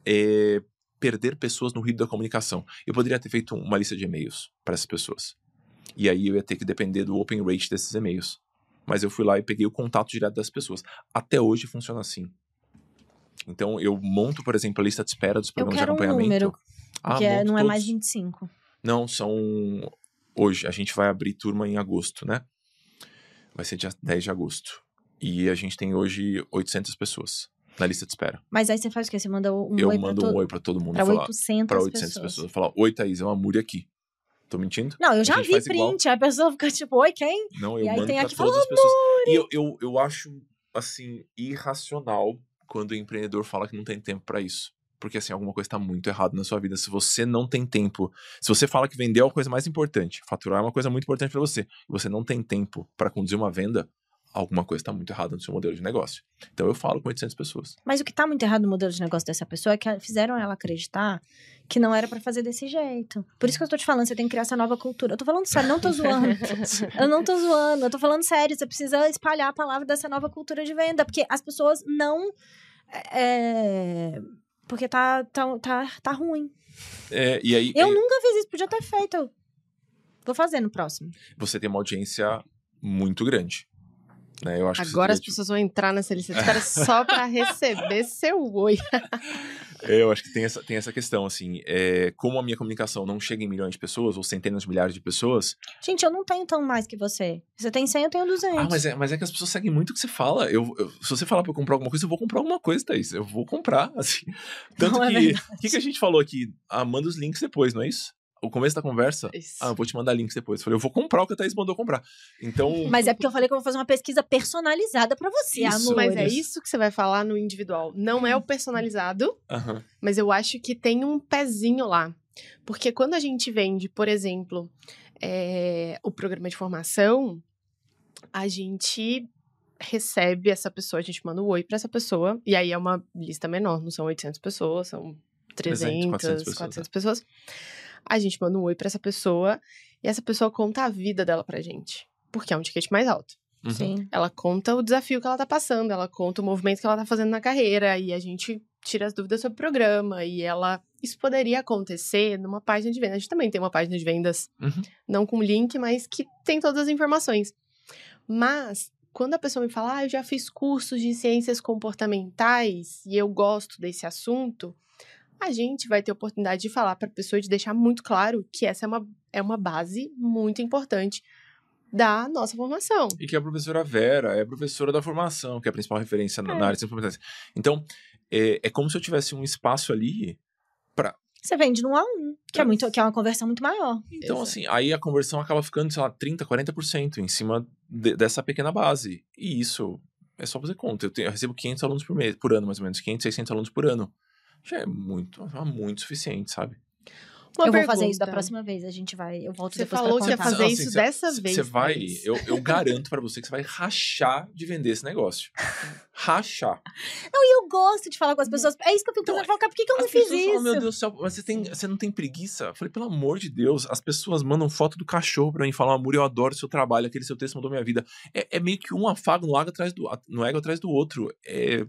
é, perder pessoas no ruído da comunicação. Eu poderia ter feito uma lista de e-mails para essas pessoas. E aí eu ia ter que depender do open rate desses e-mails. Mas eu fui lá e peguei o contato direto das pessoas. Até hoje funciona assim. Então, eu monto, por exemplo, a lista de espera dos programas de acompanhamento. Um número, ah, que é, não todos. é mais 25. Não, são. Hoje, a gente vai abrir turma em agosto, né? Vai ser dia 10 de agosto. E a gente tem hoje 800 pessoas na lista de espera. Mas aí você faz o quê? Você manda um eu oi mando pra um oi pra todo mundo. Pra 800 Pra 800 pessoas. pessoas. Falar, oi, Thaís, é uma múria aqui. Tô mentindo? Não, eu já vi print. A pessoa fica tipo, oi, quem? Não, eu e mando tem pra todas as pessoas. E eu, eu, eu acho, assim, irracional quando o empreendedor fala que não tem tempo para isso. Porque, assim, alguma coisa está muito errado na sua vida. Se você não tem tempo, se você fala que vender é a coisa mais importante, faturar é uma coisa muito importante para você, e você não tem tempo para conduzir uma venda, alguma coisa está muito errada no seu modelo de negócio. Então eu falo com 800 pessoas. Mas o que está muito errado no modelo de negócio dessa pessoa é que fizeram ela acreditar que não era para fazer desse jeito. Por isso que eu tô te falando, você tem que criar essa nova cultura. Eu tô falando sério, não tô zoando. eu não tô zoando, eu tô falando sério. Você precisa espalhar a palavra dessa nova cultura de venda, porque as pessoas não. É, porque tá, tá, tá, tá ruim. É, e aí, eu é... nunca fiz isso, podia ter feito. Vou fazer no próximo. Você tem uma audiência muito grande. Né? Eu acho Agora as pessoas vão entrar nessa lista de espera só para receber seu oi. É, eu acho que tem essa, tem essa questão, assim, é, como a minha comunicação não chega em milhões de pessoas, ou centenas de milhares de pessoas... Gente, eu não tenho tão mais que você. Você tem 100, eu tenho 200. Ah, mas é, mas é que as pessoas seguem muito o que você fala. Eu, eu se você falar pra eu comprar alguma coisa, eu vou comprar alguma coisa, Thaís. Eu vou comprar, assim. Tanto Não é que... O que, que a gente falou aqui? Ah, manda os links depois, não é isso? O começo da conversa, Isso. ah, eu vou te mandar links depois. Eu falei, eu vou comprar o que a Thaís mandou comprar. Então. Mas é porque eu falei que eu vou fazer uma pesquisa personalizada para você, Isso. amor. Mas é isso que você vai falar no individual. Não é o personalizado, Aham. mas eu acho que tem um pezinho lá. Porque quando a gente vende, por exemplo, é, o programa de formação, a gente recebe essa pessoa, a gente manda um oi pra essa pessoa, e aí é uma lista menor, não são 800 pessoas, são 300, 400 400 pessoas, pessoas. é. A gente manda um oi pra essa pessoa, e essa pessoa conta a vida dela pra gente, porque é um ticket mais alto. Uhum. Sim. Ela conta o desafio que ela tá passando, ela conta o movimento que ela tá fazendo na carreira, e a gente tira as dúvidas sobre o programa, e ela... Isso poderia acontecer numa página de vendas. A gente também tem uma página de vendas, Uhum. não com link, mas que tem todas as informações. Mas, quando a pessoa me fala, ah, eu já fiz cursos de ciências comportamentais, e eu gosto desse assunto, a gente vai ter oportunidade de falar para a pessoa, de deixar muito claro que essa é uma, é uma base muito importante da nossa formação. E que a professora Vera é a professora da formação, que é a principal referência na, É. na área de ciência competência. Então, é, é como se eu tivesse um espaço ali para Você vende no A1, que é, É. muito, que é uma conversão muito maior. Então, Exato. assim, aí a conversão acaba ficando, sei lá, 30%, 40% em cima de- dessa pequena base. E isso é só fazer conta. Eu, tenho- eu recebo 500 alunos por mês, por ano, mais ou menos. 500, 600 alunos por ano. Já é muito, é muito suficiente, sabe? Uma eu vou fazer isso da pergunta. próxima vez. A gente vai. Eu volto Você depois falou pra que ia contar. fazer isso cê- dessa cê- vez, Você vai, eu, eu garanto pra você que você vai rachar de vender esse negócio. Rachar. E eu gosto de falar com as pessoas. É isso que eu fico pensando. Eu falo, cara, por que, que eu não fiz isso? falam, meu Deus do céu, mas você, tem, você não tem preguiça? Eu falei, pelo amor de Deus, as pessoas mandam foto do cachorro pra mim falar, amor, eu adoro o seu trabalho, aquele seu texto mudou minha vida. É, é meio que um afago no ego atrás do, no ego atrás do outro. É,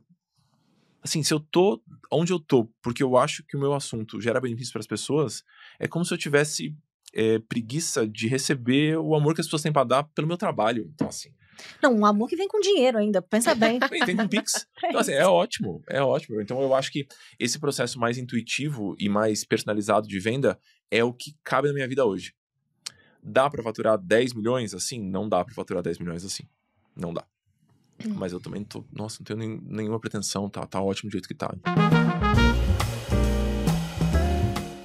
assim, se eu tô onde eu tô, porque eu acho que o meu assunto gera benefício para as pessoas, é como se eu tivesse é, preguiça de receber o amor que as pessoas têm pra dar pelo meu trabalho. Então, assim, Não, um amor que vem com dinheiro ainda. Pensa bem. Bem, tem um Pix. Então, assim, é ótimo, é ótimo. Então, eu acho que esse processo mais intuitivo e mais personalizado de venda é o que cabe na minha vida hoje. Dá pra faturar 10 milhões assim? Não dá pra faturar 10 milhões assim. Não dá. Mas eu também tô. Nossa, não tenho nem- nenhuma pretensão, tá, tá ótimo do jeito que tá.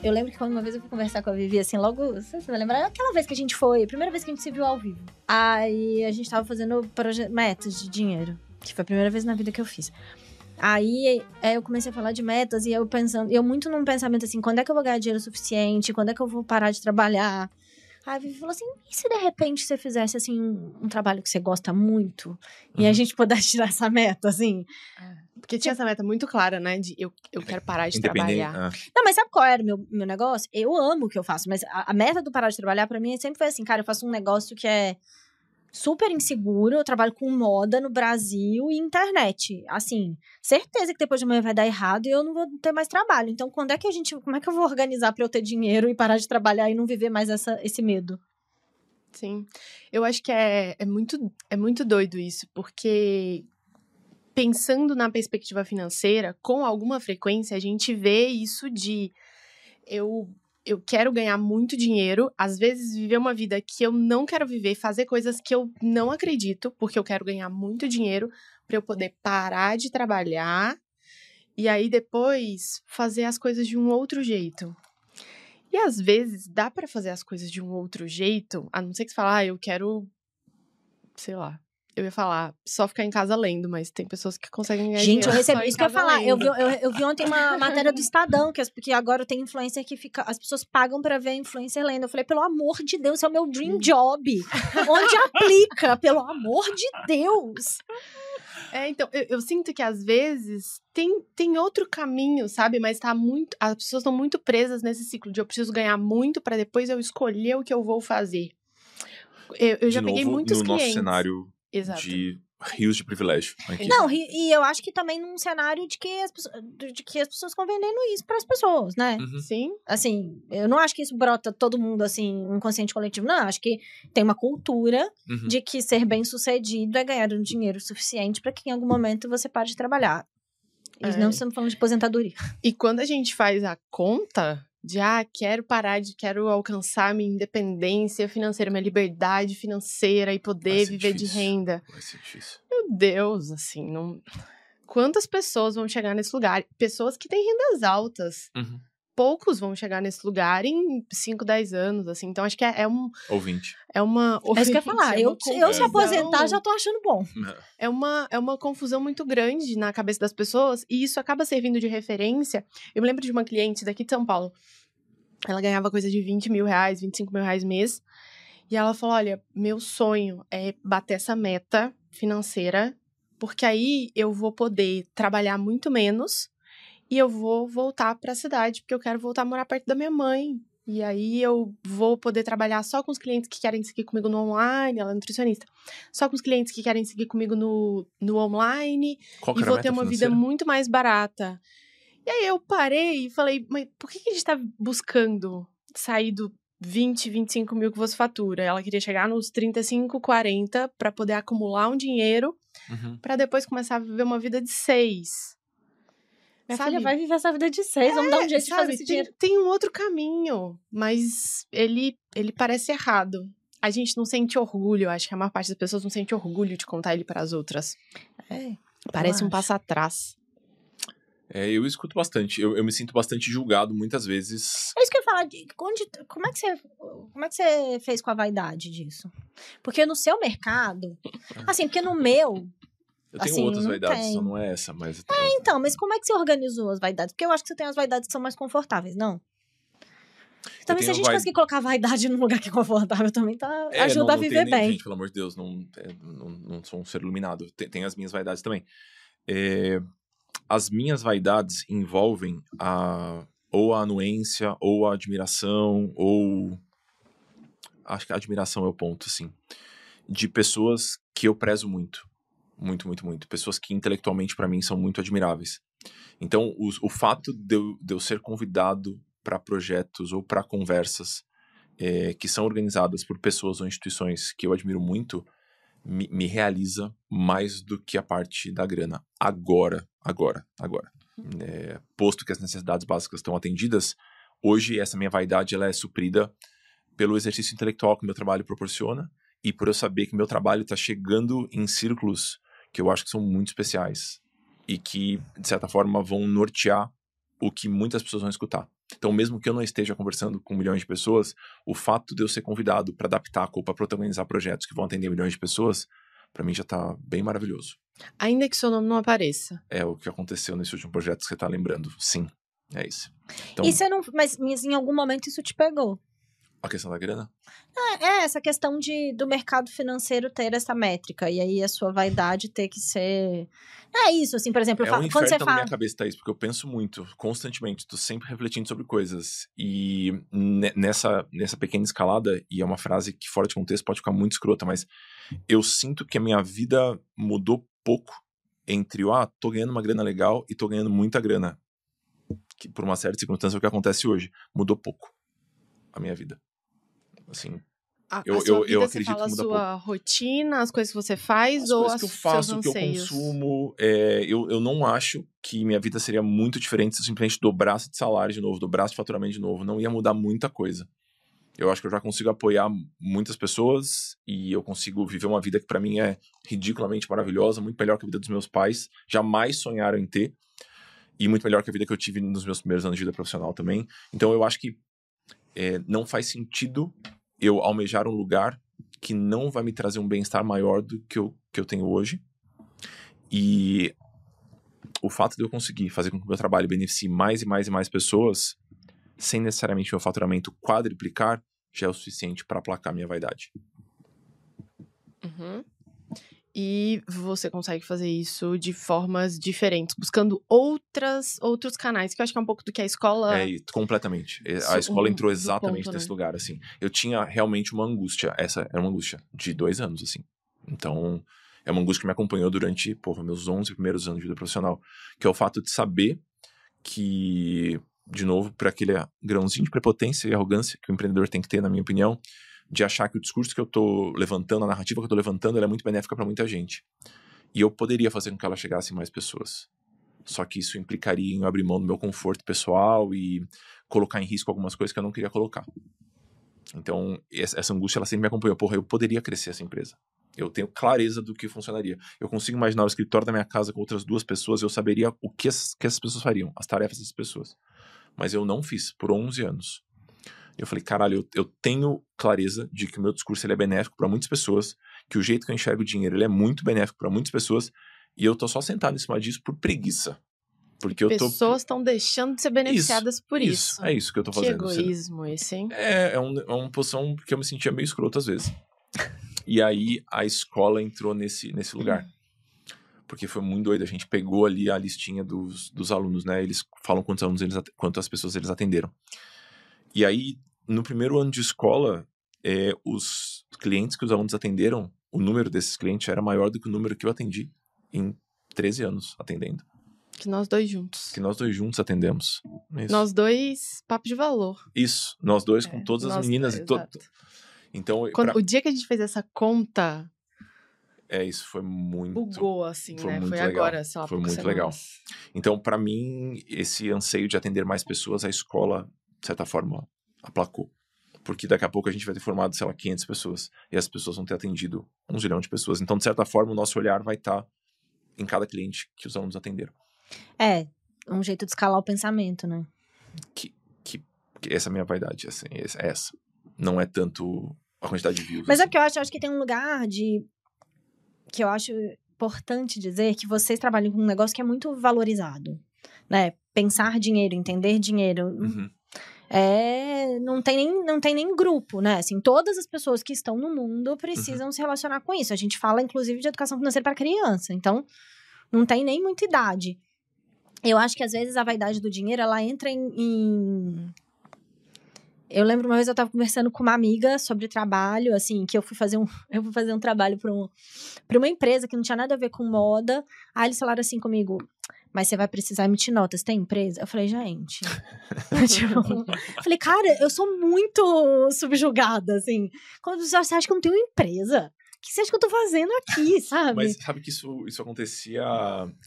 Eu lembro que uma vez eu fui conversar com a Vivi, assim, logo. Você vai lembrar? Aquela vez que a gente foi, a primeira vez que a gente se viu ao vivo. Aí a gente tava fazendo metas de dinheiro, que foi a primeira vez na vida que eu fiz. Aí é, eu comecei a falar de metas e eu pensando, eu muito num pensamento assim, quando é que eu vou ganhar dinheiro suficiente? Quando é que eu vou parar de trabalhar? Aí a Vivi falou assim: e se de repente você fizesse assim um, um trabalho que você gosta muito e a Uhum. gente pudesse tirar essa meta, assim? Porque tinha essa meta muito clara, né? De eu, eu quero parar de trabalhar. ah, Não, mas sabe qual era o meu, meu negócio? Eu amo o que eu faço, mas a, a meta do parar de trabalhar pra mim sempre foi assim, cara, eu faço um negócio que é super inseguro, eu trabalho com moda no Brasil e internet. Assim, certeza que depois de amanhã vai dar errado e eu não vou ter mais trabalho. Então, quando é que a gente, como é que eu vou organizar pra eu ter dinheiro e parar de trabalhar e não viver mais essa, esse medo? Sim. Eu acho que é, é, muito, é muito doido isso, porque pensando na perspectiva financeira, com alguma frequência, a gente vê isso de eu, eu quero ganhar muito dinheiro, às vezes viver uma vida que eu não quero viver, fazer coisas que eu não acredito, porque eu quero ganhar muito dinheiro para eu poder parar de trabalhar e aí depois fazer as coisas de um outro jeito. E às vezes dá pra fazer as coisas de um outro jeito, a não ser que você fale, ah, eu quero, sei lá. Eu ia falar, só ficar em casa lendo, mas tem pessoas que conseguem ganhar Gente, eu recebi isso que eu ia falar. Eu vi, eu, eu vi ontem uma matéria do Estadão, que, as- porque agora tem influencer que fica. As pessoas pagam pra ver influencer lendo. Eu falei, pelo amor de Deus, isso é o meu dream job. Onde aplica? Pelo amor de Deus. É, então, eu, eu sinto que às vezes tem, tem outro caminho, sabe? Mas tá muito. As pessoas estão muito presas nesse ciclo de eu preciso ganhar muito pra depois eu escolher o que eu vou fazer. Eu, eu já de peguei novo, muitos no clientes. nosso cenário Exato. de rios de privilégio. Aqui. Não, e, e eu acho que também num cenário de que as, pessoas- de que as pessoas estão vendendo isso pras pessoas, né? Uhum. Sim. Assim, eu não acho que isso brota todo mundo, assim, um consciente coletivo. Não, eu acho que tem uma cultura Uhum. de que ser bem sucedido é ganhar um dinheiro suficiente pra que em algum momento você pare de trabalhar. E É. não estamos falando de aposentadoria. E quando a gente faz a conta de, ah, quero parar de, quero alcançar minha independência financeira, minha liberdade financeira e poder viver de difícil. renda. Vai ser difícil. Meu Deus, assim, não. Quantas pessoas vão chegar nesse lugar? Pessoas que têm rendas altas. Uhum. Poucos vão chegar nesse lugar em 5, 10 anos, assim. Então, acho que é, é, um, Ouvinte. é uma. É isso que eu ia falar. é Eu, uma eu se aposentar, já tô achando bom. é uma, é uma confusão muito grande na cabeça das pessoas e isso acaba servindo de referência. Eu me lembro de uma cliente daqui de São Paulo. Ela ganhava coisa de 20 mil reais, 25 mil reais mês. E ela falou: Olha, meu sonho é bater essa meta financeira, porque aí eu vou poder trabalhar muito menos e eu vou voltar para a cidade, porque eu quero voltar a morar perto da minha mãe. E aí eu vou poder trabalhar só com os clientes que querem seguir comigo no online, ela é nutricionista. Só com os clientes que querem seguir comigo no, no online Qual e vou ter uma vida financeira? muito mais barata. E aí eu parei e falei, mas por que, que a gente tá buscando sair do 20, 25 mil que você fatura? Ela queria chegar nos 35, 40 para poder acumular um dinheiro Uhum. para depois começar a viver uma vida de seis. Minha Sabe? filha vai viver essa vida de seis. Vamos dar um jeito de Sabe, fazer esse tem, dinheiro. tem um outro caminho, mas ele, ele parece errado. A gente não sente orgulho, acho que a maior parte das pessoas não sente orgulho de contar ele para as outras. É. Parece um passo atrás. É, eu escuto bastante. Eu, eu me sinto bastante julgado muitas vezes. É isso que eu ia falar. de- Onde, como, é que você, como é que você fez com a vaidade disso? Porque no seu mercado. Assim, porque no meu. Eu tenho Assim, outras vaidades, tem. só não é essa, mas. eu tenho- Então, mas como é que você organizou as vaidades? Porque eu acho que você tem as vaidades que são mais confortáveis, não? Também, se a gente vai- conseguir colocar a vaidade num lugar que é confortável, também tá, É, ajuda não- a não tem viver nem- bem. Gente, pelo amor de Deus, não, é, não, não sou um ser iluminado. Tem, tem as minhas vaidades também. É, as minhas vaidades envolvem a, ou a anuência, ou a admiração, ou. Acho que a admiração é o ponto, assim. De pessoas que eu prezo muito. Muito, muito, muito. Pessoas que intelectualmente, para mim, são muito admiráveis. Então, os- o fato de eu, de eu ser convidado para projetos ou para conversas é, que são organizadas por pessoas ou instituições que eu admiro muito, me, me realiza mais do que a parte da grana. Agora, agora, agora. É, posto que as necessidades básicas estão atendidas, hoje essa minha vaidade ela é suprida pelo exercício intelectual que o meu trabalho proporciona e por eu saber que meu trabalho está chegando em círculos que eu acho que são muito especiais e que, de certa forma, vão nortear o que muitas pessoas vão escutar. Então, mesmo que eu não esteja conversando com milhões de pessoas, o fato de eu ser convidado para adaptar ou para protagonizar projetos que vão atender milhões de pessoas, para mim já tá bem maravilhoso. Ainda que seu nome não apareça. É o que aconteceu nesse último projeto que você tá lembrando. Sim, é isso. Então, E você não. Mas, mas em algum momento isso te pegou. A questão da grana? É, é essa questão de, do mercado financeiro ter essa métrica. E aí a sua vaidade ter que ser. É isso, assim, por exemplo, É fa- um quando você na fala. minha cabeça, Thaís, porque eu penso muito, constantemente, tô sempre refletindo sobre coisas. E ne- nessa, nessa pequena escalada, e é uma frase que fora de contexto pode ficar muito escrota, mas eu sinto que a minha vida mudou pouco entre o, ah, tô ganhando uma grana legal e tô ganhando muita grana. Que por uma certa circunstância é o que acontece hoje. Mudou pouco a minha vida. Assim, A, Eu- a eu- vida, eu você acredito fala a que muda sua rotina, as coisas que você faz as ou coisas as, que eu faço, que eu consumo, é, eu, eu não acho que minha vida seria muito diferente se eu simplesmente dobrasse de salário de novo, dobrasse de faturamento de novo. Não ia mudar muita coisa. Eu acho que eu já consigo apoiar muitas pessoas e eu consigo viver uma vida que pra mim é ridiculamente maravilhosa, muito melhor que a vida dos meus pais, jamais sonharam em ter, e muito melhor que a vida que eu tive nos meus primeiros anos de vida profissional também. Então eu acho que é, não faz sentido eu almejar um lugar que não vai me trazer um bem-estar maior do que eu, que eu tenho hoje. E o fato de eu conseguir fazer com que o meu trabalho beneficie mais e mais e mais pessoas, sem necessariamente meu faturamento quadriplicar, já é o suficiente para aplacar minha vaidade. Uhum. E você consegue fazer isso de formas diferentes, buscando outras, outros canais, que eu acho que é um pouco do que a escola. É, completamente. A escola um- entrou exatamente ponto, nesse né? lugar, assim. Eu tinha realmente uma angústia. Essa era uma angústia de dois anos, assim. Então, é uma angústia que me acompanhou durante, porra, meus 11 primeiros anos de vida profissional. Que é o fato de saber que, de novo, para aquele grãozinho de prepotência e arrogância que o empreendedor tem que ter, na minha opinião, de achar que o discurso que eu tô levantando, a narrativa que eu tô levantando, é muito benéfica para muita gente. E eu poderia fazer com que ela chegasse em mais pessoas. Só que isso implicaria em abrir mão do meu conforto pessoal e colocar em risco algumas coisas que eu não queria colocar. Então, essa essa angústia, ela sempre me acompanhou. Porra, eu poderia crescer essa empresa. Eu tenho clareza do que funcionaria. Eu consigo imaginar o escritório da minha casa com outras duas pessoas, eu saberia o que essas, que essas pessoas fariam, as tarefas dessas pessoas. Mas eu não fiz por 11 anos. Eu falei, caralho, eu, eu tenho clareza de que o meu discurso ele é benéfico para muitas pessoas, que o jeito que eu enxergo o dinheiro ele é muito benéfico para muitas pessoas, e eu tô só sentado em cima disso por preguiça. Porque eu tô. Pessoas estão deixando de ser beneficiadas por isso. É isso que eu tô que fazendo. assim. egoísmo esse, hein? É, é, um, é uma posição que eu me sentia meio escroto às vezes. E aí a escola entrou nesse, nesse lugar. Porque foi muito doido. A gente pegou ali a listinha dos, dos alunos, né? Eles falam quantos alunos eles, quantas pessoas eles atenderam. E aí, no primeiro ano de escola, é, os clientes que os alunos atenderam, o número desses clientes era maior do que o número que eu atendi em 13 anos atendendo. Que nós dois juntos. Que nós dois juntos atendemos. Isso. Nós dois, papo de valor. Isso, nós dois com É, todas as meninas. e to- exato. Então, Quando- pra- O dia que a gente fez essa conta, é, isso foi muito. bugou, assim, foi né? muito Foi legal. agora, lá, Foi muito legal. Então, para mim, esse anseio de atender mais pessoas, a escola, de certa forma, aplacou. Porque daqui a pouco a gente vai ter formado, sei lá, 500 pessoas. E as pessoas vão ter atendido um zilhão de pessoas. Então, de certa forma, o nosso olhar vai estar em cada cliente que os alunos atenderam. É, um jeito de escalar o pensamento, né? Que, que, que essa é a minha vaidade, assim, essa- é essa. Não é tanto a quantidade de views. Mas é assim. que eu acho, eu acho que tem um lugar de. Que eu acho. importante dizer que vocês trabalham com um negócio que é muito valorizado, né? Pensar dinheiro, entender dinheiro. Uhum. É, não tem nem não tem nem grupo, né? Assim, todas as pessoas que estão no mundo precisam Uhum. se relacionar com isso. A gente fala inclusive de educação financeira para criança. Então, não tem nem muita idade. Eu acho que às vezes a vaidade do dinheiro ela entra em, em- Eu lembro uma vez eu tava conversando com uma amiga sobre trabalho, assim, que eu fui fazer um, eu fui fazer um trabalho para um, pra uma empresa que não tinha nada a ver com moda. Aí eles falaram assim comigo: mas você vai precisar emitir notas, tem empresa? Eu falei, gente. tipo, falei, cara, eu sou muito subjugada, assim. Quando você acha que eu não tenho empresa? O que você acha que eu tô fazendo aqui, sabe? Mas sabe que isso, isso acontecia.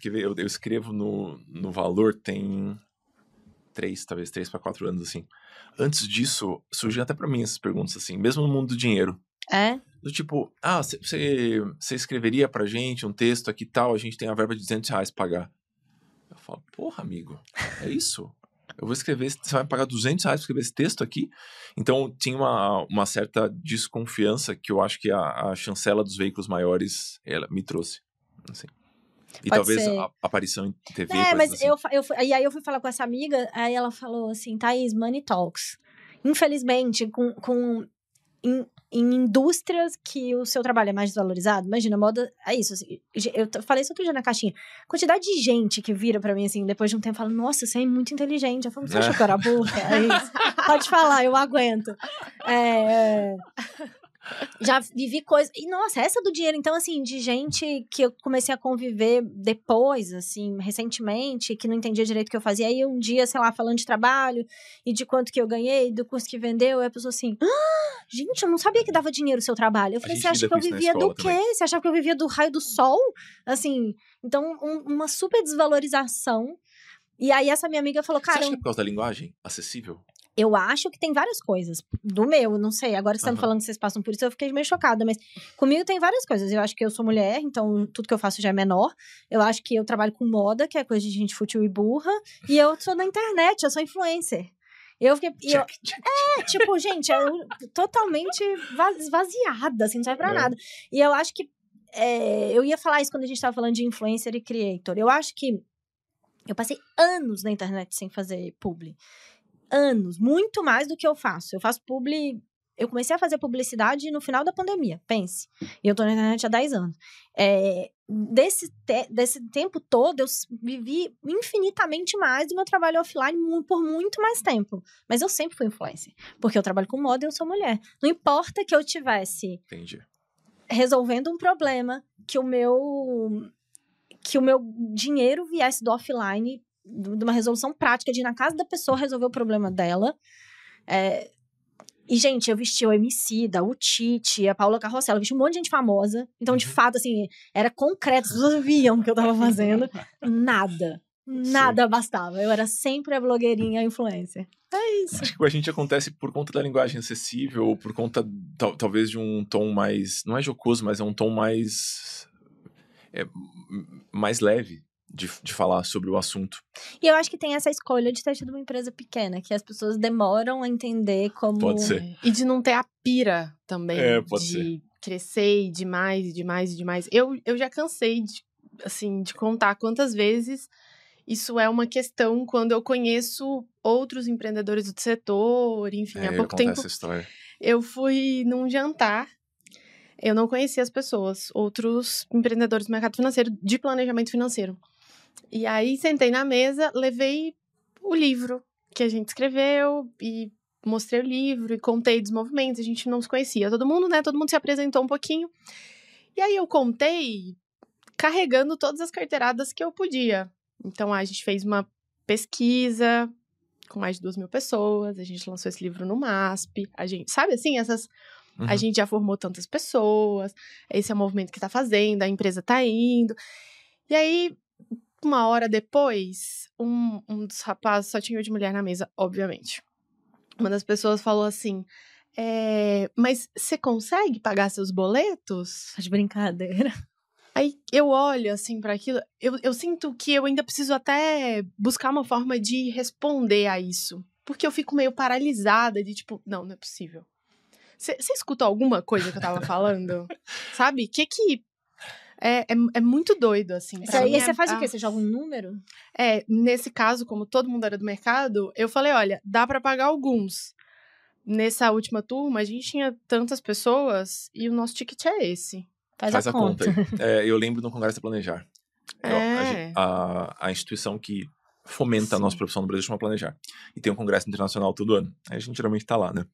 Quer ver, eu, eu escrevo no, no valor tem três, talvez três para quatro anos, assim. Antes disso, surgiam até pra mim essas perguntas, assim, mesmo no mundo do dinheiro. É? Do tipo, ah, você escreveria pra gente um texto aqui e tal, a gente tem a verba de 200 reais pra pagar. Eu falo, porra, amigo, é isso? Eu vou escrever, você vai pagar 200 reais pra escrever esse texto aqui? Então, tinha uma, uma certa desconfiança que eu acho que a, a chancela dos veículos maiores, ela me trouxe, assim. E Pode talvez ser. a aparição em TV, É, mas assim. eu, eu, fui- e aí eu fui falar com essa amiga, aí ela falou assim, Thaís, money talks. Infelizmente, com, com em, em indústrias que o seu trabalho é mais desvalorizado, imagina, moda, é isso, assim, eu falei isso outro dia na caixinha, quantidade de gente que vira pra mim, assim, depois de um tempo, fala, nossa, você é muito inteligente, eu falo, você É. achou que eu era burra? É isso, pode falar, eu aguento. É, é, já vivi coisas. E, nossa, essa do dinheiro, então, assim, de gente que eu comecei a conviver depois, assim, recentemente, que não entendia direito o que eu fazia. Aí um dia, sei lá, falando de trabalho e de quanto que eu ganhei, do curso que vendeu, e a pessoa assim. "Ah, gente, eu não sabia que dava dinheiro o seu trabalho. Eu falei, você acha que eu vivia do quê? também. Você achava que eu vivia do raio do sol? Assim, então, um- uma super desvalorização. E aí, essa minha amiga falou, Você cara, acha que é por causa da linguagem acessível? Eu acho que tem várias coisas. Do meu, não sei. Agora que você tá me falando que vocês passam por isso, eu fiquei meio chocada. Mas comigo tem várias coisas. Eu acho que eu sou mulher, então tudo que eu faço já é menor. Eu acho que eu trabalho com moda, que é coisa de gente fútil e burra. E eu sou da internet, eu sou influencer. Eu fiquei. e eu- Check, check. é, tipo, gente, eu totalmente va- esvaziada, assim, não serve pra É. nada. E eu acho que. é, eu ia falar isso quando a gente tava falando de influencer e creator. Eu acho que. Eu passei anos na internet sem fazer publi. Anos, muito mais do que eu faço. Eu faço publi. Eu comecei a fazer publicidade no final da pandemia, pense. E eu tô na internet há 10 anos. É, desse, te- desse tempo todo, eu vivi infinitamente mais do meu trabalho offline por muito mais tempo. Mas eu sempre fui influencer. Porque eu trabalho com moda e eu sou mulher. Não importa que eu tivesse Entendi. resolvendo um problema que o meu que o meu dinheiro viesse do offline de uma resolução prática de ir na casa da pessoa resolver o problema dela É, e gente eu vesti o Emicida, o Tite a Paula Carrossela, eu vesti um monte de gente famosa então de Uhum. fato assim era concreto as pessoas viam o que eu tava fazendo nada nada bastava eu era sempre a blogueirinha influencer é isso Acho que com a gente acontece por conta da linguagem acessível, ou por conta, tal- talvez, de um tom mais. Não é jocoso, mas é um tom mais. é, mais leve de, de falar sobre o assunto. E eu acho que tem essa escolha de ter tido uma empresa pequena, que as pessoas demoram a entender como. Pode ser. E de não ter a pira também. É, pode de crescer e demais, e demais, e demais. Eu, eu já cansei de, assim, de contar quantas vezes isso é uma questão quando eu conheço outros empreendedores do setor, enfim, É, há eu pouco tempo essa história. eu fui num jantar. Eu não conhecia as pessoas, outros empreendedores do mercado financeiro, de planejamento financeiro. E aí sentei na mesa, levei o livro que a gente escreveu e mostrei o livro e contei dos movimentos. A gente não se conhecia, todo mundo, né? Todo mundo se apresentou um pouquinho. E aí eu contei carregando todas as carteiradas que eu podia. Então a gente fez uma pesquisa com mais de duas mil pessoas, a gente lançou esse livro no MASP, a gente, sabe assim, essas a Uhum. gente já formou tantas pessoas, esse é o movimento que tá fazendo, a empresa tá indo. E aí, uma hora depois, um, um dos rapazes só tinha eu de mulher na mesa, obviamente. Uma das pessoas falou assim: é, Mas você consegue pagar seus boletos? Tá de brincadeira. Aí eu olho assim para aquilo, eu, eu sinto que eu ainda preciso até buscar uma forma de responder a isso. Porque eu fico meio paralisada de tipo, não, não é possível. Você escutou alguma coisa que eu tava falando? Sabe? Que que. É, é, é muito doido, assim. Pra e aí você é- faz o quê? ah, Você joga um número? É, nesse caso, como todo mundo era do mercado, eu falei, olha, dá pra pagar alguns. Nessa última turma, a gente tinha tantas pessoas e o nosso ticket é esse. Faz, Faz a, conta. aí. É, eu lembro no Congresso Planejar. Eu- a É. A, a instituição que fomenta a nossa Sim. profissão no Brasil chama Planejar. E tem um congresso internacional todo ano. Aí a gente geralmente tá lá, né?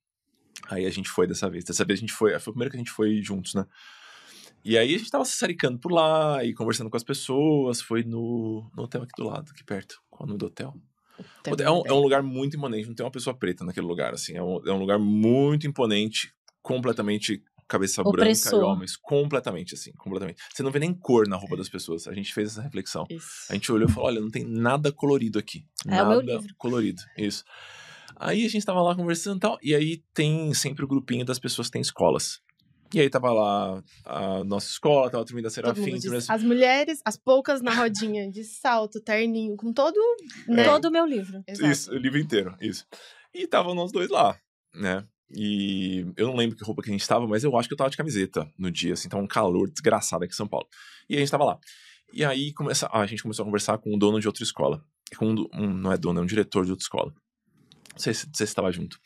Aí a gente foi dessa vez. Dessa vez a gente foi. Foi o primeiro que a gente foi juntos, né? E aí a gente tava se saricando por lá e conversando com as pessoas. Foi no, no hotel aqui do lado, aqui perto. Qual é o nome do hotel? Tem É um, é um lugar muito imponente, não tem uma pessoa preta naquele lugar, assim. É um, é um lugar muito imponente, completamente cabeça branca e Opressor. homens. Completamente, assim, completamente. Você não vê nem cor na roupa das pessoas. A gente fez essa reflexão. Isso. A gente olhou e falou: olha, não tem nada colorido aqui. É nada o meu livro. colorido. Isso. Aí a gente tava lá conversando e tal, e aí tem sempre o grupinho das pessoas que têm escolas. E aí tava lá a nossa escola, tava a turma da Todo Serafim, diz, As mulheres, as poucas na rodinha, de salto, terninho, com todo. Né? Todo o meu livro. Exato. Isso, o livro inteiro, isso. E estavam nós dois lá, né? E eu não lembro que roupa que a gente tava, mas eu acho que eu tava de camiseta no dia, assim, tava um calor desgraçado aqui em São Paulo. E a gente tava lá. E aí começa, ah, a gente começou a conversar com o dono de outra escola. Com um, do- um- não é dono, é um diretor de outra escola. Não sei se não sei se estava junto.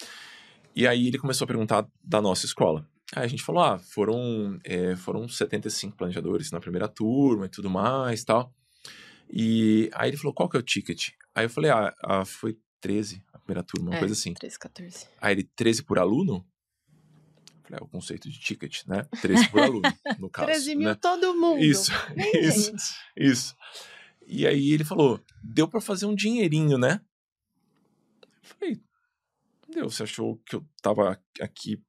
E aí ele começou a perguntar da nossa escola. Aí a gente falou, ah, foram, é, foram 75 planejadores na primeira turma e tudo mais e tal. E aí ele falou, qual que é o ticket? Aí eu falei, ah, ah, foi 13 a primeira turma, uma É, coisa assim. 13, 14. Aí ele, 13 por aluno? Eu falei, é o conceito de ticket, né? 13 por aluno, no caso. 13 mil né? todo mundo. Isso, isso, gente. isso. E aí ele falou, deu pra fazer um dinheirinho, né? Eu falei, deu, você achou que eu tava aqui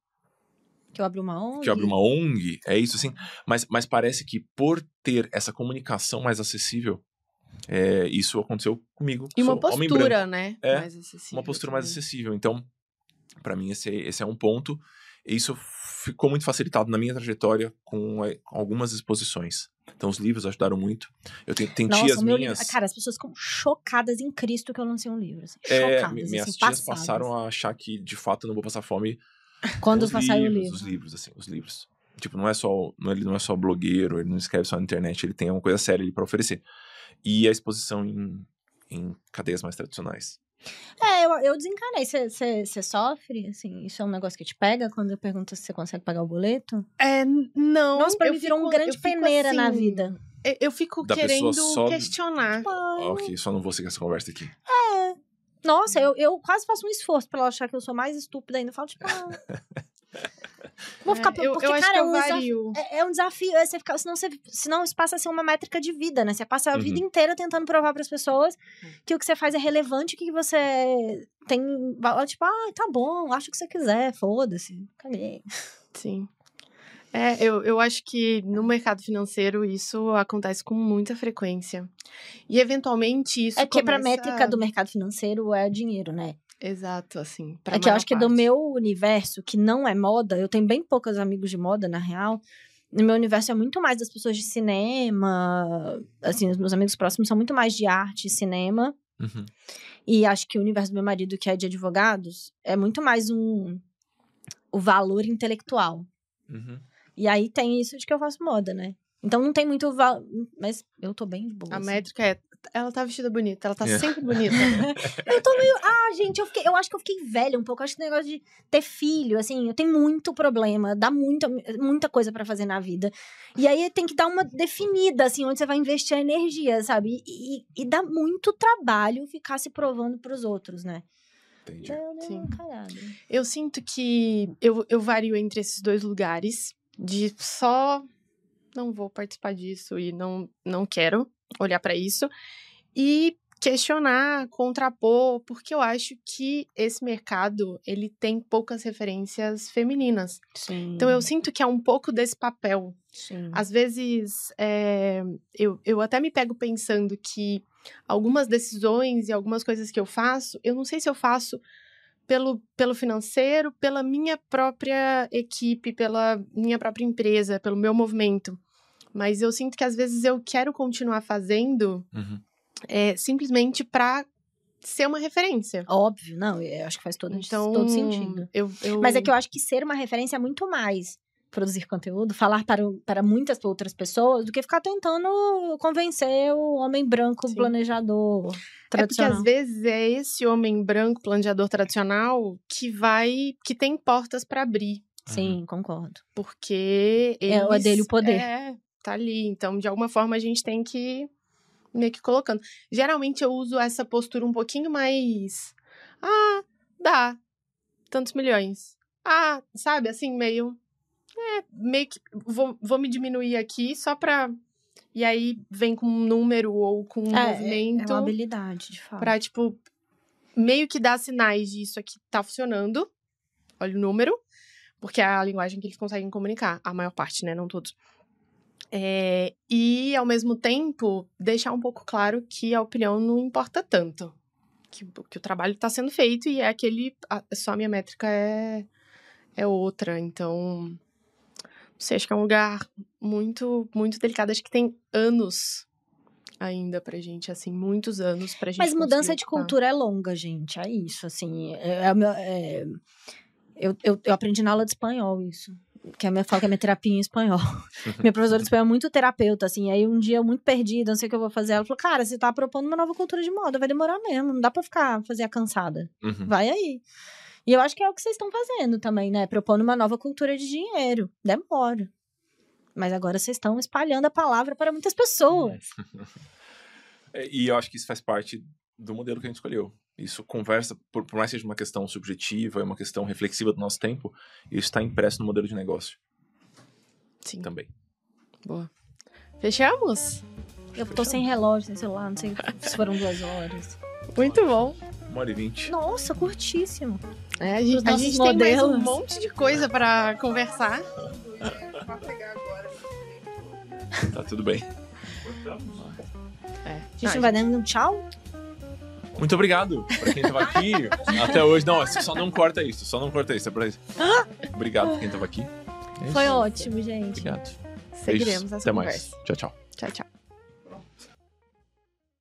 Que eu abro uma ONG. que abre uma ONG, é isso assim. Mas, mas parece que por ter essa comunicação mais acessível, é, isso aconteceu comigo. E uma postura, né? É, mais acessível Uma postura mais também. acessível. Então, pra mim, esse, esse é um ponto. E isso ficou muito facilitado na minha trajetória com, é, algumas exposições. Então, os livros ajudaram muito. Eu tenho, tem Nossa, meu minhas. livro. Cara, as pessoas ficam chocadas em Cristo que eu lancei um livro. assim, é, chocadas, mi- minhas assim, tias passadas. passaram a achar que, de fato, eu não vou passar fome Quando os vai sair o livros, livro. Os livros, assim, os livros. Tipo, não é só. Não, ele não é só blogueiro, ele não escreve só na internet, ele tem uma coisa séria ali pra oferecer. E a exposição em, em cadeias mais tradicionais. É, eu, eu desencanei. Você sofre? Assim, isso é um negócio que te pega quando eu pergunto se você consegue pagar o boleto? É, não. Nossa, pra eu mim virou um grande peneira na assim, vida. Eu, eu fico Da pessoa querendo só- questionar. Ah, ok, só não vou seguir essa conversa aqui. Nossa, eu, eu quase faço um esforço pra ela achar que eu sou mais estúpida ainda. Eu falo, tipo, ah, vou ficar. É, eu, porque, eu acho cara, que é eu um desafio. vario. É, é um desafio, é você ficar, senão, você, senão isso passa a ser uma métrica de vida, né? Você passa a Uhum. vida inteira tentando provar para as pessoas Hum. que o que você faz é relevante, que você tem. Tipo, ah, tá bom, acha o que você quiser, foda-se, caguei. Sim. É, eu, eu acho que no mercado financeiro isso acontece com muita frequência. E eventualmente isso. é pra começa- métrica do mercado financeiro é dinheiro, né? Exato, assim. É que eu acho que do parte. meu universo, que não é moda, eu tenho bem poucos amigos de moda, na real. No meu universo é muito mais das pessoas de cinema. Assim, os meus amigos próximos são muito mais de arte e cinema. Uhum. E acho que o universo do meu marido, que é de advogados, é muito mais um o valor intelectual. Uhum. E aí tem isso de que eu faço moda, né? Então não tem muito val... Mas eu tô bem de boa. A assim. métrica é. Ela tá vestida bonita, ela tá É. sempre bonita. Eu tô meio. Ah, gente, eu, fiquei... eu acho que eu fiquei velha um pouco. Eu acho que o negócio de ter filho, assim, eu tenho muito problema, dá muita, muita coisa pra fazer na vida. E aí tem que dar uma definida, assim, onde você vai investir a energia, sabe? E, e- e dá muito trabalho ficar se provando pros outros, né? Entendi. Eu dei Sim. uma cagada. Eu sinto que eu, eu vario entre esses dois lugares de só não vou participar disso e não, não quero olhar pra isso e questionar, contrapor, porque eu acho que esse mercado ele tem poucas referências femininas. Sim. Então eu sinto que é um pouco desse papel Sim. Às vezes, é, eu, eu até me pego pensando que algumas decisões e algumas coisas que eu faço, eu não sei se eu faço pelo, pelo financeiro, pela minha própria equipe, pela minha própria empresa, pelo meu movimento. Mas eu sinto que às vezes eu quero continuar fazendo Uhum. é, simplesmente para ser uma referência. Óbvio, não, eu acho que faz todo, Então, todo sentido. Eu, eu... Mas é que eu acho que ser uma referência é muito mais produzir conteúdo, falar para, para muitas outras pessoas, do que ficar tentando convencer o homem branco Sim. planejador É porque tradicional. às vezes é esse homem branco, planejador tradicional, que vai. que tem portas pra abrir. Sim, concordo. Porque É, é eles, dele o poder. É, tá ali. Então, de alguma forma, a gente tem que meio que colocando. Geralmente eu uso essa postura um pouquinho mais. Ah, dá. Tantos milhões. Ah, sabe, assim, meio. É, meio que. Vou, vou me diminuir aqui só pra. E aí vem com um número ou com um É, é, movimento é uma habilidade, de fato. pra, tipo, meio que dar sinais de isso aqui tá funcionando. Olha o número. Porque é a linguagem que eles conseguem comunicar. A maior parte, né? Não todos. É, e, ao mesmo tempo, deixar um pouco claro que a opinião não importa tanto. Que, que o trabalho está sendo feito e é aquele. a- só a minha métrica é, é outra. Então. Sei, acho que é um lugar muito, muito delicado. Acho que tem anos ainda pra gente, assim, muitos anos pra gente. Mas mudança de cultura é longa, gente. É isso, assim. É, é o meu- é- Eu, eu, eu aprendi na aula de espanhol isso. Que a minha, falo que é minha terapia em espanhol. minha professora de espanhol é muito terapeuta, assim. Aí um dia, eu muito perdida, não sei o que eu vou fazer. Ela falou, cara, você tá propondo uma nova cultura de moda, vai demorar mesmo. Não dá pra ficar, fazer a cansada. Uhum. Vai aí. E eu acho que é o que vocês estão fazendo também, né? Propondo uma nova cultura de dinheiro. Demora. Mas agora vocês estão espalhando a palavra para muitas pessoas. É, E eu acho que isso faz parte do modelo que a gente escolheu. Isso conversa, por, por mais que seja uma questão subjetiva, é uma questão reflexiva do nosso tempo, isso está impresso no modelo de negócio Sim, também. boa. Fechamos? Eu tô sem relógio, sem celular, não sei se foram duas horas. Muito bom. Uma hora e vinte. Nossa, curtíssimo. É, a gente, a gente tem mais um monte de coisa pra conversar. Tá tudo bem. É. A gente não vai dando um tchau? Muito obrigado pra quem tava aqui até hoje. Não, só não corta isso, só não corta isso, é pra isso. Obrigado pra quem tava aqui. É. Foi ótimo, gente. Obrigado. Seguiremos Beijos. essa Até conversa. mais. Tchau, tchau. Tchau, tchau.